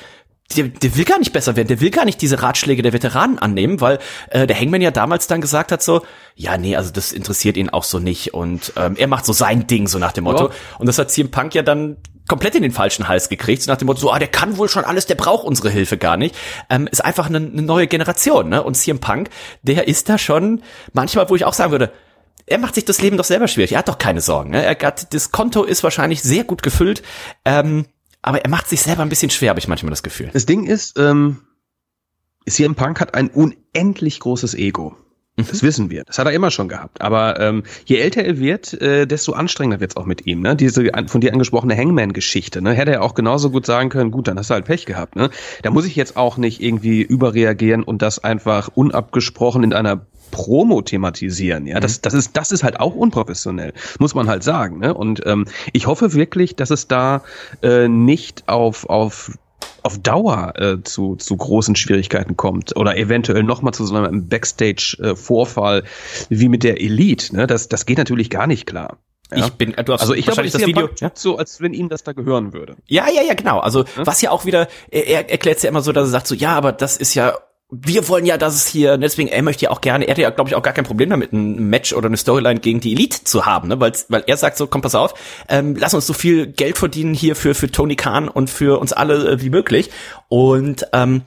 der, der will gar nicht besser werden, der will gar nicht diese Ratschläge der Veteranen annehmen, weil äh, der Hangman ja damals dann gesagt hat so, ja, nee, also das interessiert ihn auch so nicht und ähm, er macht so sein Ding, so nach dem Motto. Ja. Und das hat CM Punk ja dann komplett in den falschen Hals gekriegt, so nach dem Motto, so, ah, der kann wohl schon alles, der braucht unsere Hilfe gar nicht. Ähm, ist einfach eine, eine neue Generation, ne? Und CM Punk, der ist da schon manchmal, wo ich auch sagen würde, er macht sich das Leben doch selber schwierig. Er hat doch keine Sorgen. Ne? Er hat, das Konto ist wahrscheinlich sehr gut gefüllt. Ähm, aber er macht sich selber ein bisschen schwer, habe ich manchmal das Gefühl.
Das Ding ist, ähm, CM Punk hat ein unendlich großes Ego. Das wissen wir. Das hat er immer schon gehabt. Aber ähm, je älter er wird, äh, desto anstrengender wird's auch mit ihm. Ne? Diese von dir angesprochene Hangman-Geschichte. Ne? Hätte er auch genauso gut sagen können, gut, dann hast du halt Pech gehabt. Ne? Da muss ich jetzt auch nicht irgendwie überreagieren und das einfach unabgesprochen in einer Promo thematisieren. Ja, das, das ist, das ist halt auch unprofessionell, muss man halt sagen. Ne? Und ähm, ich hoffe wirklich, dass es da äh, nicht auf, auf auf Dauer äh, zu, zu großen Schwierigkeiten kommt oder eventuell nochmal zu so einem Backstage-Vorfall wie mit der Elite. Ne? Das, das geht natürlich gar nicht klar.
Ja? Ich bin, du hast
also ich glaube,
das Video,
ja? so, als wenn ihm das da gehören würde.
Ja, ja, ja, genau. Also ja? was ja auch wieder, er erklärt es ja immer so, dass er sagt so, ja, aber das ist ja wir wollen ja, dass es hier, deswegen, er möchte ja auch gerne, er hat ja, glaube ich, auch gar kein Problem damit, ein Match oder eine Storyline gegen die Elite zu haben, ne? weil, weil er sagt so, komm, pass auf, ähm, lass uns so viel Geld verdienen hier für, für Tony Khan und für uns alle äh, wie möglich. Und ähm,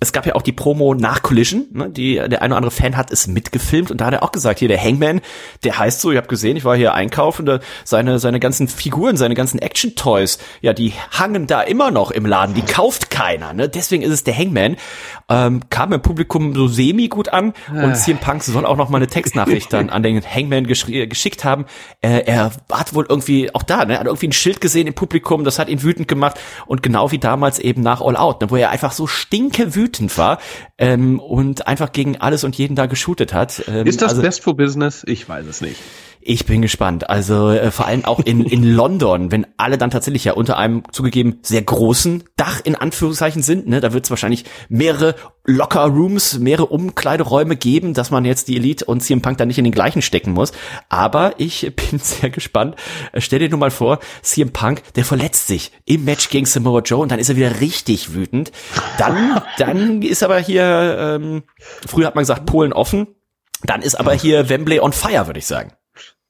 es gab ja auch die Promo nach Collision, ne? die der eine oder andere Fan hat es mitgefilmt und da hat er auch gesagt, hier der Hangman, der heißt so, ich habe gesehen, ich war hier einkaufen, da, seine seine ganzen Figuren, seine ganzen Action Toys, ja, die hangen da immer noch im Laden, die kauft keiner, ne? Deswegen ist es der Hangman. Ähm, kam im Publikum so semi gut an und ah. CM Punk soll auch noch mal eine Textnachricht dann an den Hangman geschickt haben. Äh, er hat wohl irgendwie auch da, ne, hat irgendwie ein Schild gesehen im Publikum, das hat ihn wütend gemacht und genau wie damals eben nach All Out, ne, wo er einfach so stinke wütend war ähm, und einfach gegen alles und jeden da geshootet hat.
Ähm, ist das also, Best for Business? Ich weiß es nicht.
Ich bin gespannt. Also äh, vor allem auch in, in London, wenn alle dann tatsächlich ja unter einem zugegeben sehr großen Dach in Anführungszeichen sind, ne, da wird es wahrscheinlich mehrere Locker Rooms, mehrere Umkleideräume geben, dass man jetzt die Elite und CM Punk da nicht in den gleichen stecken muss. Aber ich bin sehr gespannt. Äh, stell dir nur mal vor, CM Punk, der verletzt sich im Match gegen Samoa Joe und dann ist er wieder richtig wütend. Dann, dann ist aber hier, ähm, früher hat man gesagt, Polen offen. Dann ist aber hier Wembley on fire, würde ich sagen.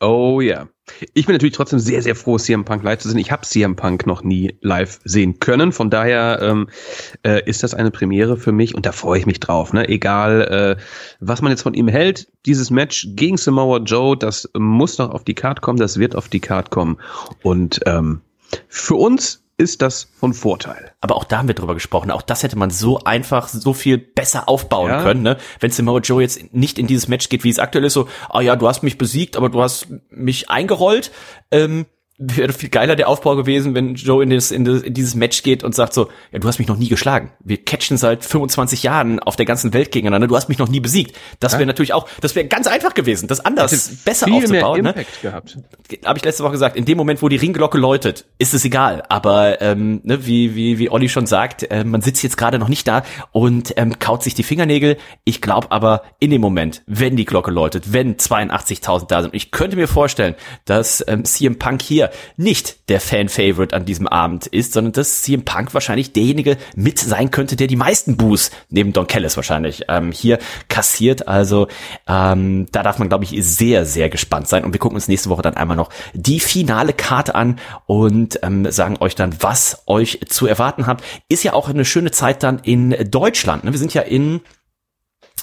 Oh ja. Ich bin natürlich trotzdem sehr, sehr froh, CM Punk live zu sehen. Ich habe CM Punk noch nie live sehen können. Von daher ähm, äh, ist das eine Premiere für mich und da freue ich mich drauf. Ne? Egal, äh, was man jetzt von ihm hält, dieses Match gegen Samoa Joe, das muss noch auf die Card kommen, das wird auf die Card kommen. Und ähm, für uns ist das von Vorteil.
Aber auch da haben wir drüber gesprochen. Auch das hätte man so einfach, so viel besser aufbauen ja. können, ne? Wenn Samoa Joe jetzt nicht in dieses Match geht, wie es aktuell ist, so, ah oh ja, du hast mich besiegt, aber du hast mich eingerollt. Ähm, wäre viel geiler der Aufbau gewesen, wenn Joe in, das, in, das, in dieses Match geht und sagt so, ja, du hast mich noch nie geschlagen. Wir catchen seit 25 Jahren auf der ganzen Welt gegeneinander. Du hast mich noch nie besiegt. Das wäre ja. natürlich auch, das wäre ganz einfach gewesen, das anders besser viel aufzubauen. Mehr ne? Impact ne? gehabt. Habe ich letzte Woche gesagt. In dem Moment, wo die Ringglocke läutet, ist es egal. Aber ähm, ne, wie wie wie Olli schon sagt, äh, man sitzt jetzt gerade noch nicht da und ähm, kaut sich die Fingernägel. Ich glaube aber in dem Moment, wenn die Glocke läutet, wenn 82.000 da sind, ich könnte mir vorstellen, dass ähm, CM Punk hier nicht der Fan-Favorite an diesem Abend ist, sondern dass CM Punk wahrscheinlich derjenige mit sein könnte, der die meisten Boos neben Don Kellis wahrscheinlich ähm, hier kassiert. Also ähm, da darf man, glaube ich, sehr, sehr gespannt sein. Und wir gucken uns nächste Woche dann einmal noch die finale Karte an und ähm, sagen euch dann, was euch zu erwarten habt. Ist ja auch eine schöne Zeit dann in Deutschland. Ne? Wir sind ja in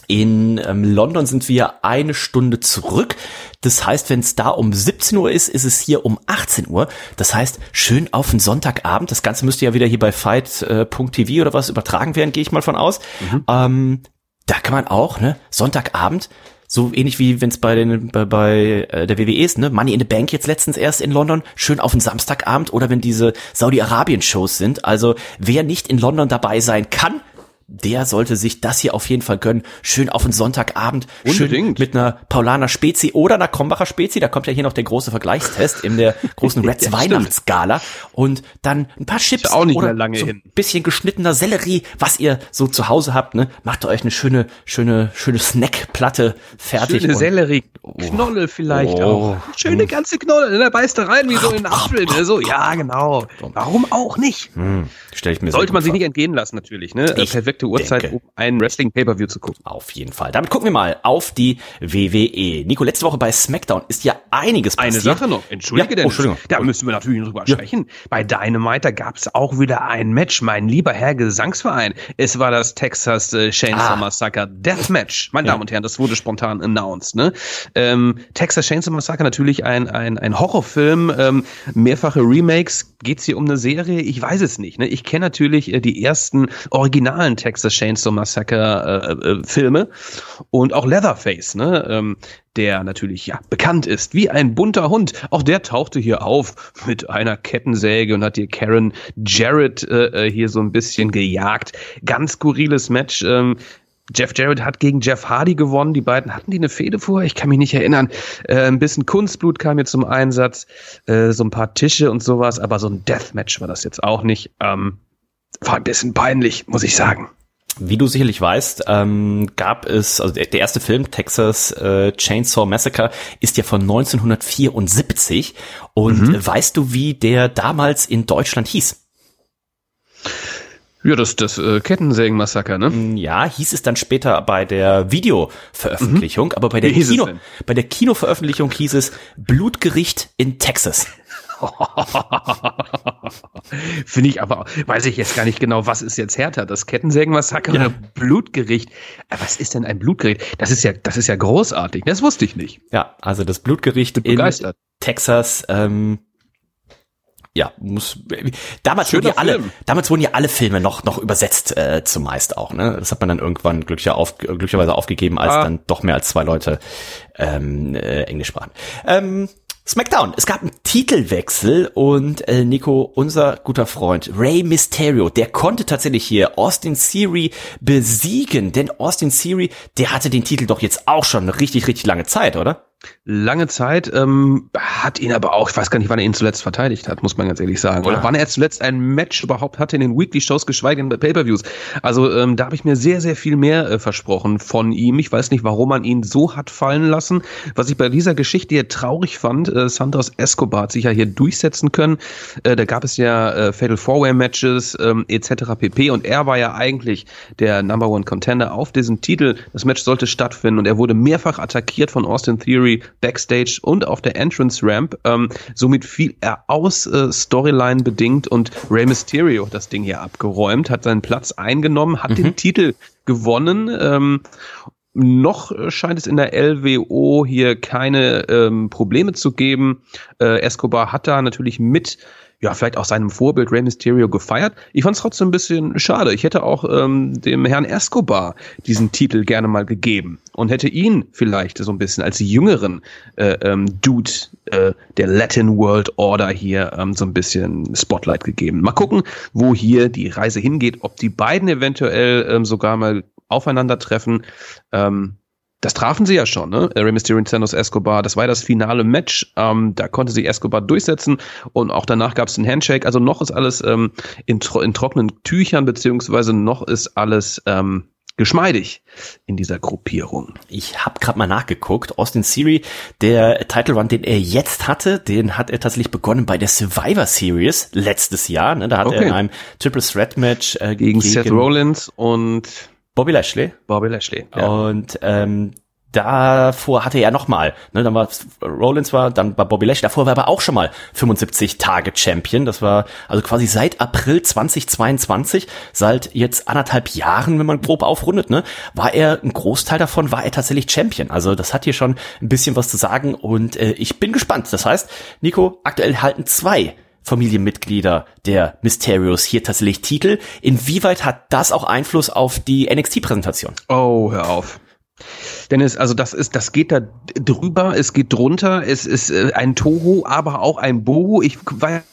in ähm, London sind wir eine Stunde zurück. Das heißt, wenn es da um 17 Uhr ist, ist es hier um 18 Uhr. Das heißt, schön auf den Sonntagabend. Das Ganze müsste ja wieder hier bei fight.tv äh, oder was übertragen werden, gehe ich mal von aus. Mhm. Ähm, da kann man auch, ne, Sonntagabend, so ähnlich wie wenn es bei den bei, bei äh, der WWE ist, ne? Money in the Bank jetzt letztens erst in London, schön auf den Samstagabend oder wenn diese Saudi-Arabien-Shows sind. Also wer nicht in London dabei sein kann, der sollte sich das hier auf jeden Fall gönnen. Schön auf den Sonntagabend, Unbedingt. schön mit einer Paulaner Spezi oder einer Krombacher Spezi. Da kommt ja hier noch der große Vergleichstest in der großen Reds ja, Weihnachtsgala. Und dann ein paar Chips
auch nicht oder mehr lange
so
ein
bisschen geschnittener Sellerie, was ihr so zu Hause habt. Ne? Macht euch eine schöne, schöne, schöne Snackplatte fertig.
Schöne Sellerie, Knolle vielleicht oh. auch. Schöne ganze Knolle. Da ne? beißt er rein wie so in Apfel. Ne? So, ja, genau. Warum auch nicht? Hm,
stell ich mir
Sollte man sich nicht entgehen lassen, natürlich. Ne? Ich perfekte Uhrzeit, denke. um ein Wrestling-Pay-Per-View zu gucken.
Auf jeden Fall. Damit gucken wir mal auf die WWE. Nico, letzte Woche bei SmackDown ist ja einiges
passiert. Eine Sache noch, entschuldige ja, denn. Oh, Entschuldigung. Da müssen wir natürlich drüber ja. sprechen. Bei Dynamite gab es auch wieder ein Match, mein lieber Herr Gesangsverein. Es war das Texas äh, Chainsaw ah. Massacre Deathmatch. Meine ja. Damen und Herren, das wurde spontan announced. Ne? Ähm, Texas Chainsaw Massacre natürlich ein, ein, ein Horrorfilm, ähm, mehrfache Remakes. Geht's hier um eine Serie? Ich weiß es nicht. Ne? Ich kenne natürlich äh, die ersten originalen Texas Chainsaw Massacre äh, äh, Filme und auch Leatherface, ne, ähm, der natürlich ja bekannt ist wie ein bunter Hund. Auch der tauchte hier auf mit einer Kettensäge und hat hier Karen Jarrett äh, äh hier so ein bisschen gejagt. Ganz skurriles Match. Ähm, Jeff Jarrett hat gegen Jeff Hardy gewonnen. Die beiden hatten die eine Fehde vor? Ich kann mich nicht erinnern. Äh, ein bisschen Kunstblut kam hier zum Einsatz, äh, so ein paar Tische und sowas, aber so ein Deathmatch war das jetzt auch nicht. Ähm, war ein bisschen peinlich, muss ich sagen.
Wie du sicherlich weißt, ähm, gab es, also der, der erste Film, Texas äh, Chainsaw Massacre, ist ja von 1974. Und mhm. weißt du, wie der damals in Deutschland hieß?
Ja, das das äh, Kettensägen-Massaker, ne?
Mm, ja, hieß es dann später bei der Videoveröffentlichung, mhm. aber bei der Kino, bei der Kinoveröffentlichung hieß es Blutgericht in Texas.
Finde ich aber, weiß ich jetzt gar nicht genau, was ist jetzt härter, das Kettensägen-Massaker ja. oder Blutgericht? Was ist denn ein Blutgericht? Das ist ja, das ist ja großartig. Das wusste ich nicht.
Ja, also das Blutgericht in Texas, ähm, ja, muss damals wurden ja alle damals wurden ja alle Filme noch noch übersetzt äh, zumeist auch, ne? Das hat man dann irgendwann glücklicher auf, glücklicherweise aufgegeben, als ah. dann doch mehr als zwei Leute ähm, äh, Englisch sprachen. Ähm, SmackDown. Es gab einen Titelwechsel und äh, Nico, unser guter Freund Rey Mysterio, der konnte tatsächlich hier Austin Theory besiegen, denn Austin Theory, der hatte den Titel doch jetzt auch schon richtig richtig lange Zeit, oder?
Lange Zeit, ähm, hat ihn aber auch, ich weiß gar nicht, wann er ihn zuletzt verteidigt hat, muss man ganz ehrlich sagen. Oder ja. wann er zuletzt ein Match überhaupt hatte in den Weekly-Shows, geschweige denn bei Pay-Per-Views. Also ähm, da habe ich mir sehr, sehr viel mehr äh, versprochen von ihm. Ich weiß nicht, warum man ihn so hat fallen lassen. Was ich bei dieser Geschichte hier traurig fand, äh, Santos Escobar hat sich ja hier durchsetzen können. Äh, da gab es ja äh, Fatal Four-Way-Matches ähm, etc. pp. Und er war ja eigentlich der Number One Contender auf diesen Titel. Das Match sollte stattfinden und er wurde mehrfach attackiert von Austin Theory Backstage und auf der Entrance Ramp. Ähm, somit fiel er aus, äh, Storyline bedingt und Rey Mysterio das Ding hier abgeräumt, hat seinen Platz eingenommen, hat mhm. den Titel gewonnen. Ähm, noch scheint es in der LWO hier keine ähm, Probleme zu geben. Äh, Escobar hat da natürlich mit ja, vielleicht auch seinem Vorbild Rey Mysterio gefeiert. Ich fand es trotzdem ein bisschen schade. Ich hätte auch ähm, dem Herrn Escobar diesen Titel gerne mal gegeben und hätte ihn vielleicht so ein bisschen als jüngeren äh, ähm, Dude äh, der Latin World Order hier ähm, so ein bisschen Spotlight gegeben. Mal gucken, wo hier die Reise hingeht, ob die beiden eventuell ähm, sogar mal aufeinandertreffen. Ähm, das trafen sie ja schon, ne? Rey Mysterio und Santos Escobar. Das war das finale Match. Ähm, da konnte sich Escobar durchsetzen und auch danach gab es einen Handshake. Also noch ist alles ähm, in, tro in, trockenen Tüchern, beziehungsweise noch ist alles ähm, geschmeidig in dieser Gruppierung.
Ich habe gerade mal nachgeguckt. Austin Theory, der Title Run, den er jetzt hatte, den hat er tatsächlich begonnen bei der Survivor Series letztes Jahr. Ne? Da hat okay. er in einem Triple Threat Match
äh, gegen, gegen Seth Rollins und
Bobby Lashley.
Bobby Lashley.
Ja. Und ähm, davor hatte er nochmal, ne, dann war Rollins war, dann war Bobby Lashley, davor war er aber auch schon mal 75 Tage Champion. Das war also quasi seit April 2022, seit jetzt anderthalb Jahren, wenn man grob aufrundet, ne, war er ein Großteil davon, war er tatsächlich Champion. Also das hat hier schon ein bisschen was zu sagen und äh, ich bin gespannt. Das heißt, Nico, aktuell halten zwei Familienmitglieder der Mysterios hier tatsächlich Titel. Inwieweit hat das auch Einfluss auf die NXT-Präsentation?
Oh, hör auf. Dennis, also das ist, das geht da drüber, es geht drunter, es ist äh, ein Toho, aber auch ein Boho. Ich weiß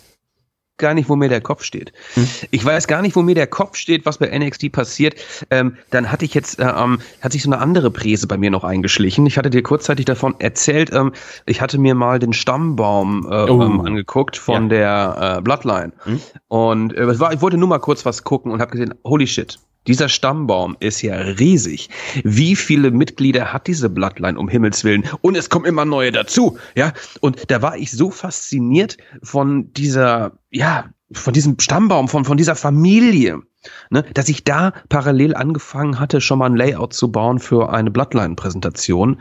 gar nicht, wo mir der Kopf steht. Hm. Ich weiß gar nicht, wo mir der Kopf steht, was bei NXT passiert. Ähm, dann hatte ich jetzt, äh, ähm, hat sich so eine andere Präse bei mir noch eingeschlichen. Ich hatte dir kurzzeitig davon erzählt, ähm, ich hatte mir mal den Stammbaum äh, oh. Ähm, angeguckt von ja. der äh, Bloodline. Hm. Und äh, war, ich wollte nur mal kurz was gucken und habe gesehen, holy shit, dieser Stammbaum ist ja riesig. Wie viele Mitglieder hat diese Bloodline um Himmels Willen? Und es kommen immer neue dazu, ja? Und da war ich so fasziniert von dieser, ja, von diesem Stammbaum, von, von dieser Familie, ne, dass ich da parallel angefangen hatte, schon mal ein Layout zu bauen für eine Bloodline-Präsentation.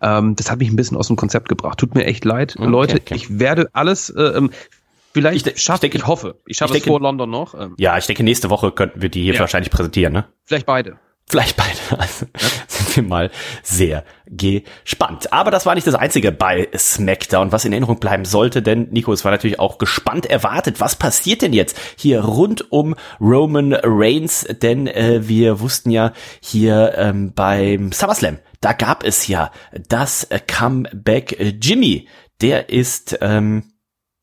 Ähm, das hat mich ein bisschen aus dem Konzept gebracht. Tut mir echt leid, okay, Leute. Okay. Ich werde alles äh, ähm, Vielleicht ich, schaffe ich, ich, hoffe. Ich schaffe es vor London noch.
Ähm. Ja, ich denke, nächste Woche könnten wir die hier ja. wahrscheinlich präsentieren, ne?
Vielleicht beide.
Vielleicht beide. Also, ja. sind sind wir mal sehr gespannt. Aber das war nicht das Einzige bei SmackDown, was in Erinnerung bleiben sollte, denn Nico, es war natürlich auch gespannt erwartet, was passiert denn jetzt hier rund um Roman Reigns, denn äh, wir wussten ja hier ähm, beim SummerSlam, da gab es ja das Comeback Jimmy, der ist ähm,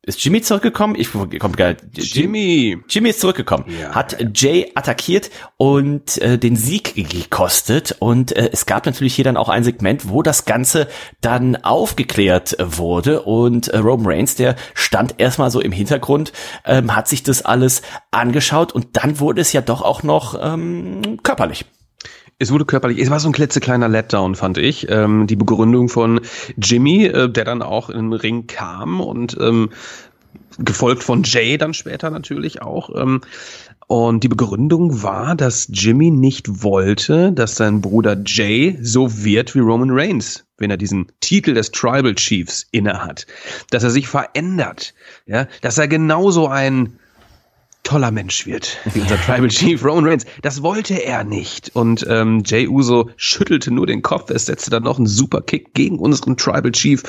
ist Jimmy zurückgekommen? Ich komme gar Jimmy. Jimmy ist zurückgekommen. Ja, hat Jay attackiert und äh, den Sieg gekostet. Und äh, es gab natürlich hier dann auch ein Segment, wo das Ganze dann aufgeklärt wurde. Und äh, Roman Reigns, der stand erstmal so im Hintergrund, ähm, hat sich das alles angeschaut und dann wurde es ja doch auch noch ähm, körperlich.
Es wurde körperlich, es war so ein klitzekleiner Letdown, fand ich. Ähm, die Begründung von Jimmy, äh, der dann auch in den Ring kam und ähm, gefolgt von Jay dann später natürlich auch. Ähm, und die Begründung war, dass Jimmy nicht wollte, dass sein Bruder Jay so wird wie Roman Reigns, wenn er diesen Titel des Tribal Chiefs innehat. Dass er sich verändert, ja, dass er genauso ein toller Mensch wird, wie unser Tribal Chief Roman Reigns. Das wollte er nicht. Und ähm, Jay Uso schüttelte nur den Kopf. Es setzte dann noch einen super Kick gegen unseren Tribal Chief.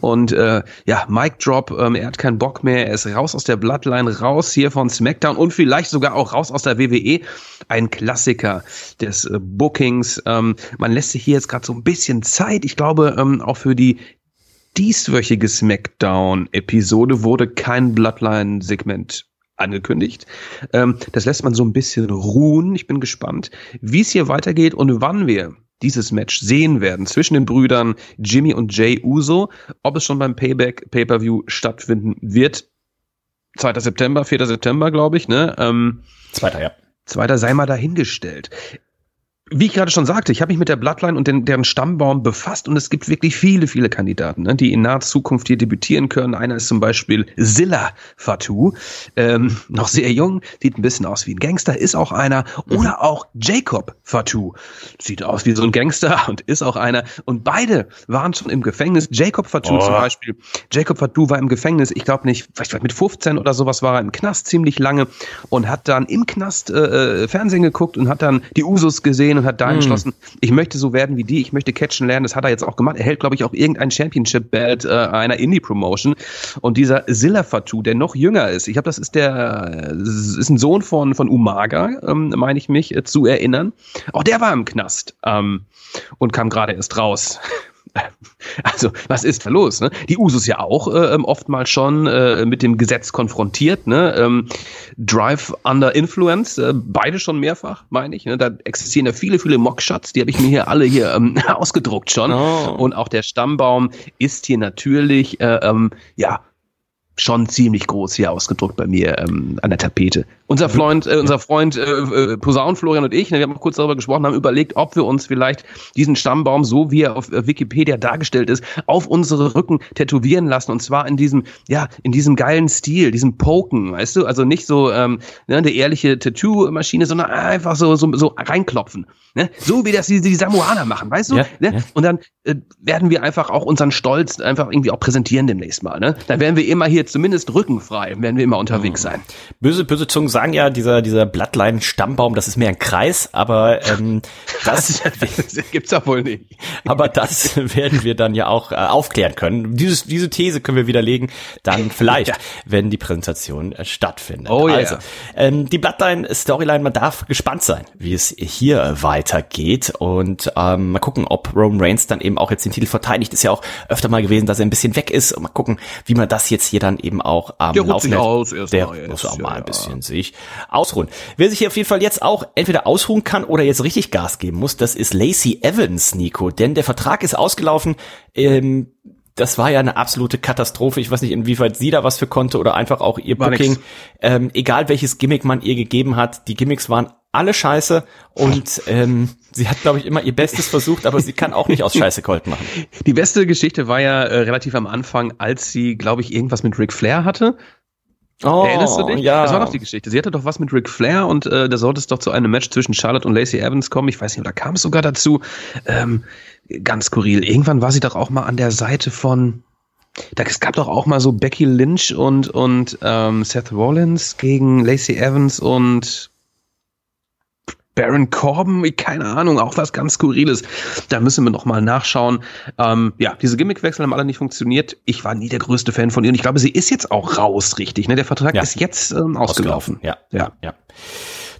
Und äh, ja, Mic Drop, ähm, er hat keinen Bock mehr. Er ist raus aus der Bloodline, raus hier von SmackDown und vielleicht sogar auch raus aus der WWE. Ein Klassiker des äh, Bookings. Ähm, man lässt sich hier jetzt gerade so ein bisschen Zeit. Ich glaube, ähm, auch für die dieswöchige SmackDown-Episode wurde kein Bloodline-Segment angekündigt. Ähm, das lässt man so ein bisschen ruhen. Ich bin gespannt, wie es hier weitergeht und wann wir dieses Match sehen werden zwischen den Brüdern Jimmy und Jay Uso. Ob es schon beim Payback Pay-per-View stattfinden wird. 2. September, 4. September, glaube ich, ne? Ähm,
Zweiter, ja.
Zweiter sei mal dahingestellt wie ich gerade schon sagte, ich habe mich mit der Bloodline und den, deren Stammbaum befasst und es gibt wirklich viele, viele Kandidaten, ne, die in naher Zukunft hier debütieren können. Einer ist zum Beispiel Zilla Fatou, ähm, noch sehr jung, sieht ein bisschen aus wie ein Gangster, ist auch einer. Mhm. Oder auch Jacob Fatou, sieht aus wie so ein Gangster und ist auch einer. Und beide waren schon im Gefängnis. Jacob Fatou oh. zum Beispiel, Jacob Fatou war im Gefängnis, ich glaube nicht, vielleicht mit 15 oder sowas war er im Knast ziemlich lange und hat dann im Knast äh, äh Fernsehen geguckt und hat dann die Usos gesehen gesehen und hat da mhm. entschlossen, ich möchte so werden wie die, ich möchte catchen lernen. Das hat er jetzt auch gemacht. Er hält, glaube ich, auch irgendein Championship-Belt äh, einer Indie-Promotion. Und dieser Zilla Fatou, der noch jünger ist, ich glaube, das ist der, ist ein Sohn von, von Umaga, ähm, meine ich mich äh, zu erinnern. Auch der war im Knast ähm, und kam gerade erst raus. Also, was ist da los? Ne? Die Usus ja auch äh, ähm, oftmals schon äh, mit dem Gesetz konfrontiert. Ne? Ähm, Drive under Influence, äh, beide schon mehrfach, meine ich. Ne? Da existieren ja viele, viele Mockshots, die habe ich mir hier alle hier ähm, ausgedruckt schon. Oh. Und auch der Stammbaum ist hier natürlich, äh, ähm, ja, schon ziemlich groß hier ausgedruckt bei mir ähm, an der Tapete. Unser Freund, äh, unser Freund äh, äh, Posaun Florian und ich, ne, wir haben kurz darüber gesprochen, haben überlegt, ob wir uns vielleicht diesen Stammbaum, so wie er auf äh, Wikipedia dargestellt ist, auf unsere Rücken tätowieren lassen. Und zwar in diesem, ja, in diesem geilen Stil, diesem Poken, weißt du? Also nicht so ähm, ne, eine ehrliche Tattoo-Maschine, sondern einfach so, so, so reinklopfen. Ne? So wie das die, die Samoaner machen, weißt du? Ja, ne? ja. Und dann äh, werden wir einfach auch unseren Stolz einfach irgendwie auch präsentieren demnächst mal. Ne? Dann werden wir immer hier zumindest rückenfrei, werden wir immer unterwegs sein.
Böse, böse Zungen sagen ja, dieser, dieser Bloodline-Stammbaum, das ist mehr ein Kreis, aber ähm, das,
das gibt's doch wohl nicht.
aber das werden wir dann ja auch äh, aufklären können. Dieses, diese These können wir widerlegen, dann vielleicht, ja. wenn die Präsentation äh, stattfindet.
Oh ja. Also,
ähm, die Bloodline-Storyline, man darf gespannt sein, wie es hier äh, weitergeht und ähm, mal gucken, ob Roman Reigns dann eben auch jetzt den Titel verteidigt. Ist ja auch öfter mal gewesen, dass er ein bisschen weg ist und mal gucken, wie man das jetzt hier dann eben auch am
ähm, Laufen
sich
aus erst
Der muss auch mal ein bisschen sich ausruhen. Wer sich hier auf jeden Fall jetzt auch entweder ausruhen kann oder jetzt richtig Gas geben muss, das ist Lacey Evans, Nico. Denn der Vertrag ist ausgelaufen. Ähm, das war ja eine absolute Katastrophe. Ich weiß nicht, inwieweit sie da was für konnte oder einfach auch ihr war Booking. Ähm, egal welches Gimmick man ihr gegeben hat, die Gimmicks waren alle scheiße und ähm, sie hat, glaube ich, immer ihr Bestes versucht, aber sie kann auch nicht aus Scheiße Colt machen.
Die beste Geschichte war ja äh, relativ am Anfang, als sie, glaube ich, irgendwas mit Ric Flair hatte. Oh, Erinnerst du dich? Ja. Das war doch die Geschichte. Sie hatte doch was mit Ric Flair und äh, da sollte es doch zu einem Match zwischen Charlotte und Lacey Evans kommen. Ich weiß nicht, oder kam es sogar dazu? Ähm, ganz skurril. Irgendwann war sie doch auch mal an der Seite von. Da, es gab doch auch mal so Becky Lynch und, und ähm, Seth Rollins gegen Lacey Evans und Baron Corbin, keine Ahnung, auch was ganz Skurriles. Da müssen wir noch mal nachschauen. Ähm, ja, diese Gimmickwechsel haben alle nicht funktioniert. Ich war nie der größte Fan von ihr und ich glaube, sie ist jetzt auch raus, richtig. Ne? Der Vertrag ja. ist jetzt ähm, ausgelaufen. ausgelaufen.
Ja, ja, ja.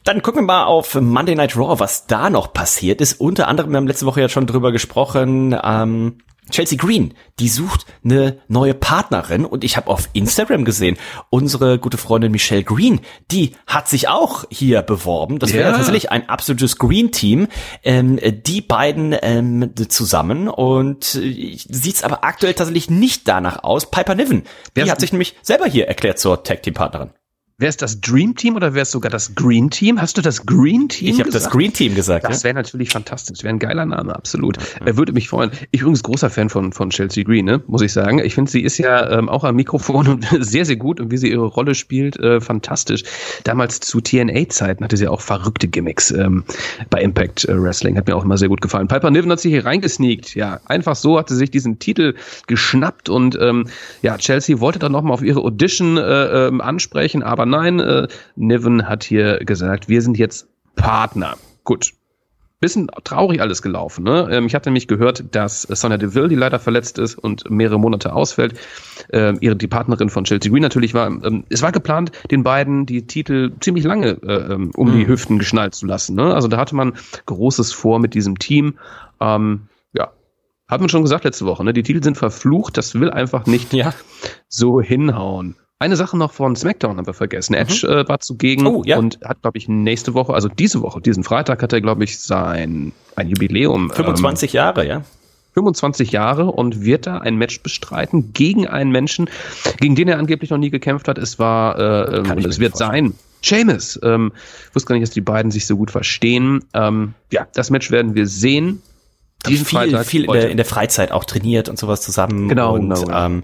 Dann gucken wir mal auf Monday Night Raw, was da noch passiert ist. Unter anderem, wir haben letzte Woche ja schon drüber gesprochen, ähm, Chelsea Green, die sucht eine neue Partnerin und ich habe auf Instagram gesehen, unsere gute Freundin Michelle Green, die hat sich auch hier beworben. Das wäre ja. tatsächlich ein absolutes Green-Team, ähm, die beiden ähm, zusammen und äh, sieht's aber aktuell tatsächlich nicht danach aus. Piper Niven, die hat sich nämlich selber hier erklärt zur Tag-Team-Partnerin.
Wäre es das Dream Team oder wäre es sogar das Green Team? Hast du das Green Team
Ich habe das Green Team gesagt.
Das wäre ja? natürlich fantastisch. Wäre ein geiler Name, absolut. Er mhm. würde mich freuen. Ich übrigens großer Fan von, von Chelsea Green, ne? muss ich sagen. Ich finde, sie ist ja ähm, auch am Mikrofon und sehr, sehr gut und wie sie ihre Rolle spielt, äh, fantastisch. Damals zu TNA-Zeiten hatte sie auch verrückte Gimmicks ähm, bei Impact äh, Wrestling. Hat mir auch immer sehr gut gefallen. Piper Niven hat sich hier reingesneakt. Ja, einfach so hat sie sich diesen Titel geschnappt und ähm, ja, Chelsea wollte dann nochmal auf ihre Audition äh, äh, ansprechen, aber nein, äh, Niven hat hier gesagt, wir sind jetzt Partner. Gut. Bisschen traurig alles gelaufen. Ne? Ähm, ich hatte nämlich gehört, dass Sonja Deville, die leider verletzt ist und mehrere Monate ausfällt, äh, ihre die Partnerin von Chelsea Green natürlich war. Ähm, es war geplant, den beiden die Titel ziemlich lange äh, ähm, um mhm. die Hüften geschnallt zu lassen. Ne? Also da hatte man Großes vor mit diesem Team. Ähm, ja, hat man schon gesagt letzte Woche. Ne? Die Titel sind verflucht. Das will einfach nicht ja. so hinhauen. Eine Sache noch von SmackDown haben wir vergessen. Mhm. Edge äh, war zugegen oh, ja. und hat, glaube ich, nächste Woche, also diese Woche, diesen Freitag hat er, glaube ich, sein ein Jubiläum.
25 ähm, Jahre, ja.
25 Jahre und wird da ein Match bestreiten gegen einen Menschen, gegen den er angeblich noch nie gekämpft hat. Es war, äh, ähm, es wird sein. Seamus. Ähm, wusste gar nicht, dass die beiden sich so gut verstehen. Ähm, ja, das Match werden wir sehen.
Diesen viel, Freitag, viel in der, in der, Freizeit auch trainiert und sowas zusammen.
Genau,
und,
genau.
Ähm,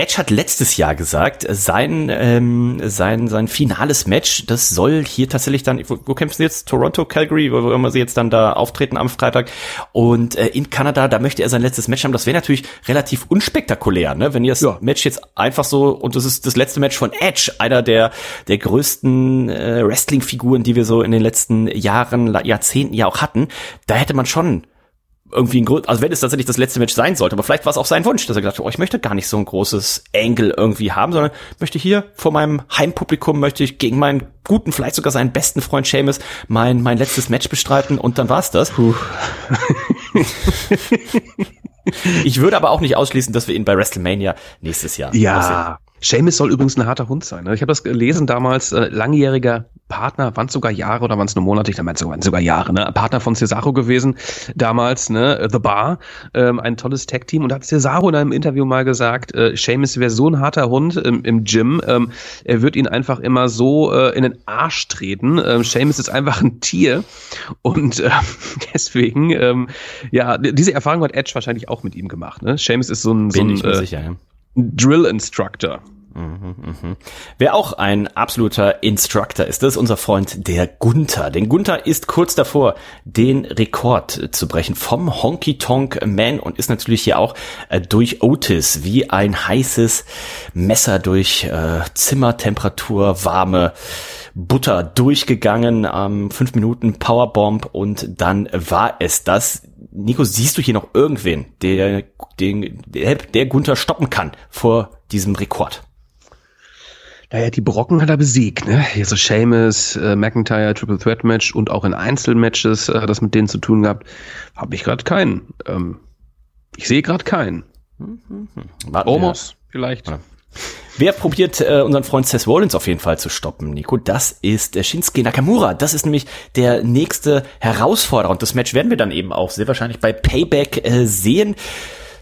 Edge hat letztes Jahr gesagt, sein, ähm, sein, sein finales Match, das soll hier tatsächlich dann, wo, wo kämpfen sie jetzt? Toronto, Calgary, wo, wo immer sie jetzt dann da auftreten am Freitag. Und äh, in Kanada, da möchte er sein letztes Match haben. Das wäre natürlich relativ unspektakulär, ne? Wenn ihr das ja. Match jetzt einfach so, und das ist das letzte Match von Edge, einer der, der größten äh, Wrestling-Figuren, die wir so in den letzten Jahren, Jahrzehnten ja auch hatten, da hätte man schon irgendwie ein Grund, also wenn es tatsächlich das letzte Match sein sollte, aber vielleicht war es auch sein Wunsch, dass er gesagt hat, oh, ich möchte gar nicht so ein großes Angle irgendwie haben, sondern möchte hier vor meinem Heimpublikum möchte ich gegen meinen guten, vielleicht sogar seinen besten Freund Seamus mein mein letztes Match bestreiten und dann war's das. Puh. ich würde aber auch nicht ausschließen, dass wir ihn bei WrestleMania nächstes Jahr
ja. Seamus soll übrigens ein harter Hund sein. Ne? Ich habe das gelesen damals, äh, langjähriger Partner, waren es sogar Jahre oder waren es nur Monate? Ich glaube, sogar, sogar Jahre, ne? Partner von Cesaro gewesen damals, ne? The Bar, ähm, ein tolles Tag-Team. Und da hat Cesaro in einem Interview mal gesagt, äh, Seamus wäre so ein harter Hund im, im Gym, ähm, er wird ihn einfach immer so äh, in den Arsch treten. Ähm, Seamus ist einfach ein Tier. Und äh, deswegen, ähm, ja, diese Erfahrung hat Edge wahrscheinlich auch mit ihm gemacht. Ne? Seamus ist so ein, so ein
äh, sicher, ja.
Drill Instructor.
Mhm, mhm. Wer auch ein absoluter Instructor ist, das ist unser Freund der Gunther. Denn Gunther ist kurz davor, den Rekord zu brechen vom Honky Tonk Man und ist natürlich hier auch äh, durch Otis wie ein heißes Messer durch äh, Zimmertemperatur warme Butter durchgegangen. Ähm, fünf Minuten Powerbomb und dann war es das. Nico, siehst du hier noch irgendwen, der, den, der, der Gunther stoppen kann vor diesem Rekord?
Naja, die Brocken hat er besiegt, ne? Hier so Seamus, äh, McIntyre, Triple Threat Match und auch in Einzelmatches äh, das mit denen zu tun gehabt. Habe ich gerade keinen. Ähm, ich sehe gerade keinen. Mhm. Omos vielleicht. Ja.
Wer probiert äh, unseren Freund Seth Rollins auf jeden Fall zu stoppen, Nico? Das ist äh, Shinsuke Nakamura. Das ist nämlich der nächste Herausforderer. Und das Match werden wir dann eben auch sehr wahrscheinlich bei Payback äh, sehen.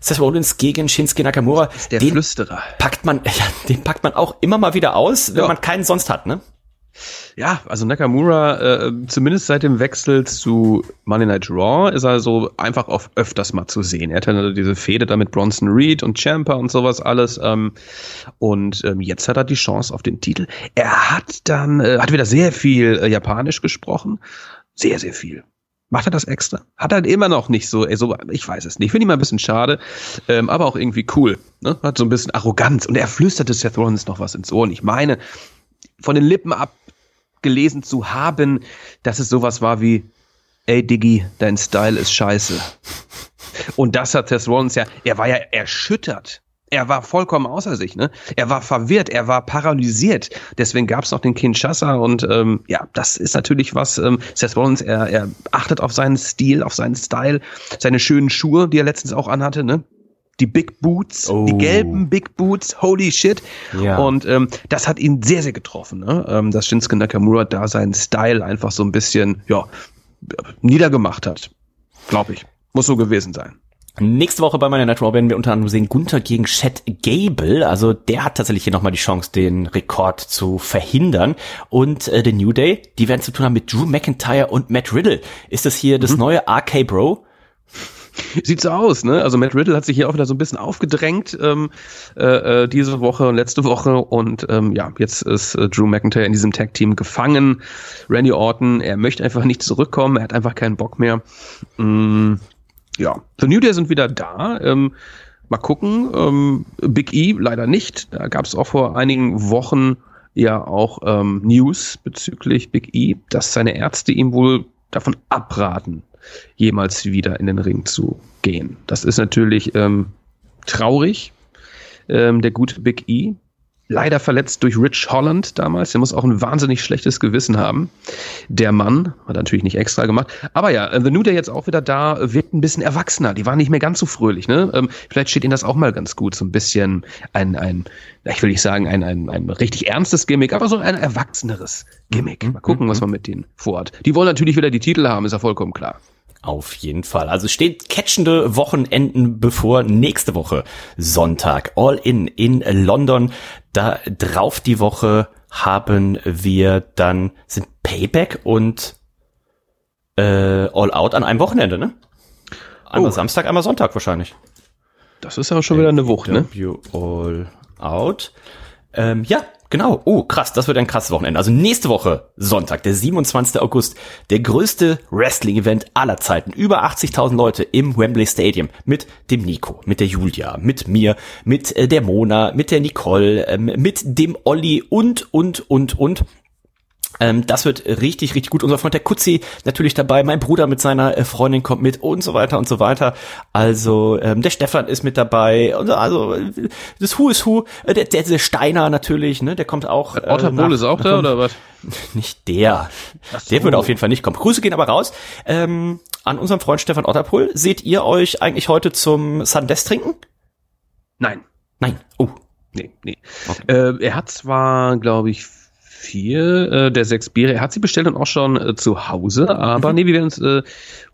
Seth Rollins gegen Shinsuke Nakamura. Das
ist der den Flüsterer.
Packt man, ja, den packt man auch immer mal wieder aus, wenn ja. man keinen sonst hat, ne?
Ja, also Nakamura, äh, zumindest seit dem Wechsel zu Monday Night Raw, ist er so einfach auf öfters mal zu sehen. Er hat ja diese Fehde da mit Bronson Reed und Champa und sowas alles. Ähm, und ähm, jetzt hat er die Chance auf den Titel. Er hat dann, äh, hat wieder sehr viel äh, Japanisch gesprochen. Sehr, sehr viel. Macht er das extra? Hat er immer noch nicht so, ey, so ich weiß es nicht. Finde ich mal ein bisschen schade, ähm, aber auch irgendwie cool. Ne? Hat so ein bisschen Arroganz und er flüsterte Seth Rollins noch was ins Ohr. Und ich meine, von den Lippen ab gelesen zu haben, dass es sowas war wie, ey Diggi, dein Style ist scheiße. Und das hat Tess Rollins ja, er war ja erschüttert. Er war vollkommen außer sich, ne? Er war verwirrt, er war paralysiert. Deswegen gab es noch den Kinshasa und ähm, ja, das ist natürlich was. Ähm, Seth Rollins, er, er achtet auf seinen Stil, auf seinen Style, seine schönen Schuhe, die er letztens auch anhatte, ne? Die Big Boots, oh. die gelben Big Boots, holy shit. Ja. Und ähm, das hat ihn sehr, sehr getroffen, ne? ähm, dass Shinsuke Nakamura da seinen Style einfach so ein bisschen, ja, niedergemacht hat. Glaube ich. Muss so gewesen sein.
Nächste Woche bei meiner Night Raw werden wir unter anderem sehen Gunther gegen Chad Gable. Also der hat tatsächlich hier nochmal die Chance, den Rekord zu verhindern. Und äh, The New Day, die werden zu tun haben mit Drew McIntyre und Matt Riddle. Ist das hier das mhm. neue RK Bro?
Sieht so aus, ne? Also Matt Riddle hat sich hier auch wieder so ein bisschen aufgedrängt ähm, äh, äh, diese Woche und letzte Woche und ähm, ja, jetzt ist äh, Drew McIntyre in diesem Tag-Team gefangen. Randy Orton, er möchte einfach nicht zurückkommen, er hat einfach keinen Bock mehr. Mm, ja, The New Day sind wieder da. Ähm, mal gucken. Ähm, Big E leider nicht. Da gab es auch vor einigen Wochen ja auch ähm, News bezüglich Big E, dass seine Ärzte ihm wohl davon abraten, jemals wieder in den Ring zu gehen. Das ist natürlich ähm, traurig. Ähm, der gute Big E, leider verletzt durch Rich Holland damals. Der muss auch ein wahnsinnig schlechtes Gewissen haben. Der Mann hat natürlich nicht extra gemacht. Aber ja, äh, The New Day jetzt auch wieder da, wirkt ein bisschen erwachsener. Die waren nicht mehr ganz so fröhlich. Ne? Ähm, vielleicht steht ihnen das auch mal ganz gut. So ein bisschen ein, ein ich will nicht sagen, ein, ein, ein richtig ernstes Gimmick, aber so ein erwachseneres Gimmick. Mal gucken, was man mit denen vorhat. Die wollen natürlich wieder die Titel haben, ist ja vollkommen klar.
Auf jeden Fall. Also steht catchende Wochenenden bevor. Nächste Woche Sonntag. All in in London. Da drauf die Woche haben wir dann sind Payback und äh, All Out an einem Wochenende, ne? Einmal oh. Samstag, einmal Sonntag wahrscheinlich.
Das ist aber schon wieder eine Wucht, ne?
All Out. Ähm, ja, Genau. Oh, krass. Das wird ein krasses Wochenende. Also nächste Woche, Sonntag, der 27. August, der größte Wrestling-Event aller Zeiten. Über 80.000 Leute im Wembley Stadium mit dem Nico, mit der Julia, mit mir, mit äh, der Mona, mit der Nicole, ähm, mit dem Olli und, und, und, und. Ähm, das wird richtig, richtig gut. Unser Freund der Kutzi natürlich dabei. Mein Bruder mit seiner äh, Freundin kommt mit und so weiter und so weiter. Also ähm, der Stefan ist mit dabei. Also das Who is Who. Äh, der, der, der Steiner natürlich, ne? Der kommt auch.
Äh, Otter nach, ist auch da oder was?
Nicht der. So. Der würde auf jeden Fall nicht kommen. Grüße gehen aber raus. Ähm, an unserem Freund Stefan Otterpohl. Seht ihr euch eigentlich heute zum Sundes trinken?
Nein.
Nein. Oh.
Nee, nee. Okay. Äh, er hat zwar, glaube ich, vier äh, der sechs Biere. Er hat sie bestellt und auch schon äh, zu Hause, aber mhm. nee, wir werden es äh,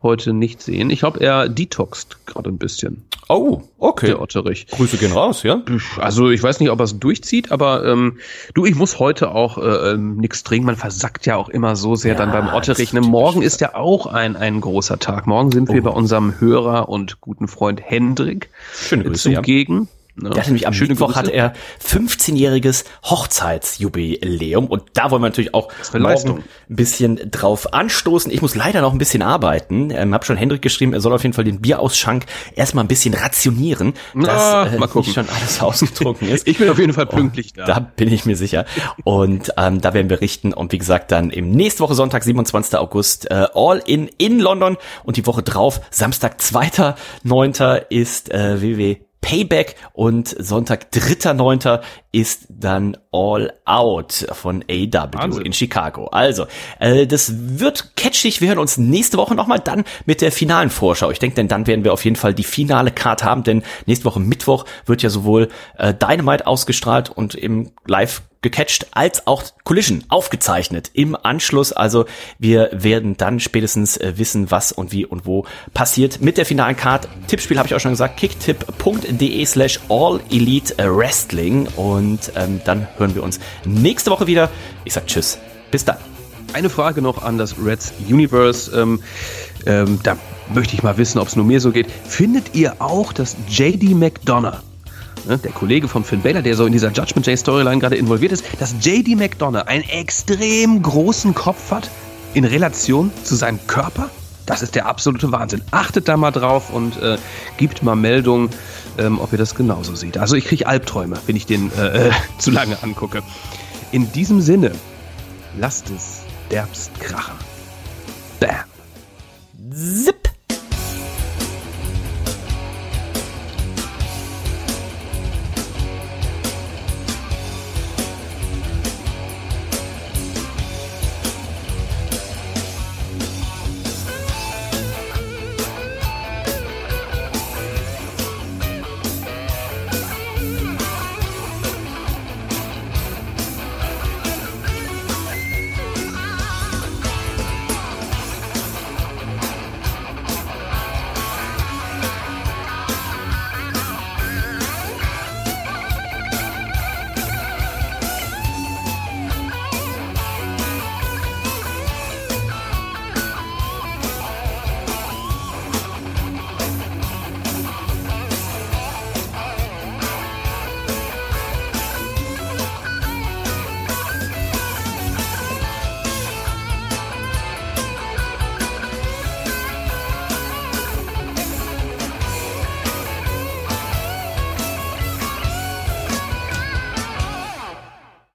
heute nicht sehen. Ich glaube, er detoxt gerade ein bisschen.
Oh, okay.
Der Otterich.
Grüße gehen raus, ja?
Also ich weiß nicht, ob er es durchzieht, aber ähm, du, ich muss heute auch äh, ähm, nichts trinken. Man versackt ja auch immer so sehr ja, dann beim Otterich. Ne? Morgen ist ja auch ein, ein großer Tag. Morgen sind oh. wir bei unserem Hörer und guten Freund Hendrik
Schöne Grüße,
zugegen.
Ja. Ne? Der nämlich am Schöne Mittwoch Grüße. hat er 15-jähriges Hochzeitsjubiläum und da wollen wir natürlich auch morgen ein bisschen drauf anstoßen. Ich muss leider noch ein bisschen arbeiten. Ähm, hab schon Hendrik geschrieben, er soll auf jeden Fall den Bierausschank erstmal ein bisschen rationieren,
dass
Na,
äh, mal gucken.
nicht schon alles ausgetrunken ist.
ich bin auf jeden Fall pünktlich
da. Da bin ich mir sicher. Und ähm, da werden wir richten und wie gesagt dann im nächste Woche Sonntag, 27. August, äh, All in in London und die Woche drauf, Samstag, 2.9. ist äh, www Payback und Sonntag 3.9. ist dann All Out von AW Wahnsinn. in Chicago. Also, äh, das wird catchig. Wir hören uns nächste Woche nochmal dann mit der finalen Vorschau. Ich denke, denn dann werden wir auf jeden Fall die finale Card haben, denn nächste Woche Mittwoch wird ja sowohl äh, Dynamite ausgestrahlt und im Live gecatcht als auch Collision aufgezeichnet im Anschluss. Also wir werden dann spätestens äh, wissen, was und wie und wo passiert mit der finalen Card. Tippspiel habe ich auch schon gesagt, kicktipp.de slash all elite wrestling und ähm, dann hören wir uns nächste Woche wieder. Ich sag Tschüss, bis dann.
Eine Frage noch an das Reds Universe. Ähm, ähm, da möchte ich mal wissen, ob es nur mir so geht. Findet ihr auch, dass JD McDonough ne, der Kollege von Finn Balor, der so in dieser Judgment Day Storyline gerade involviert ist, dass JD McDonough einen extrem großen Kopf hat in Relation zu seinem Körper. Das ist der absolute Wahnsinn. Achtet da mal drauf und äh, gibt mal Meldung, ähm, ob ihr das genauso seht. Also ich kriege Albträume, wenn ich den äh, äh, zu lange angucke. In diesem Sinne, lasst es derbst krachen. Bam.
Zip.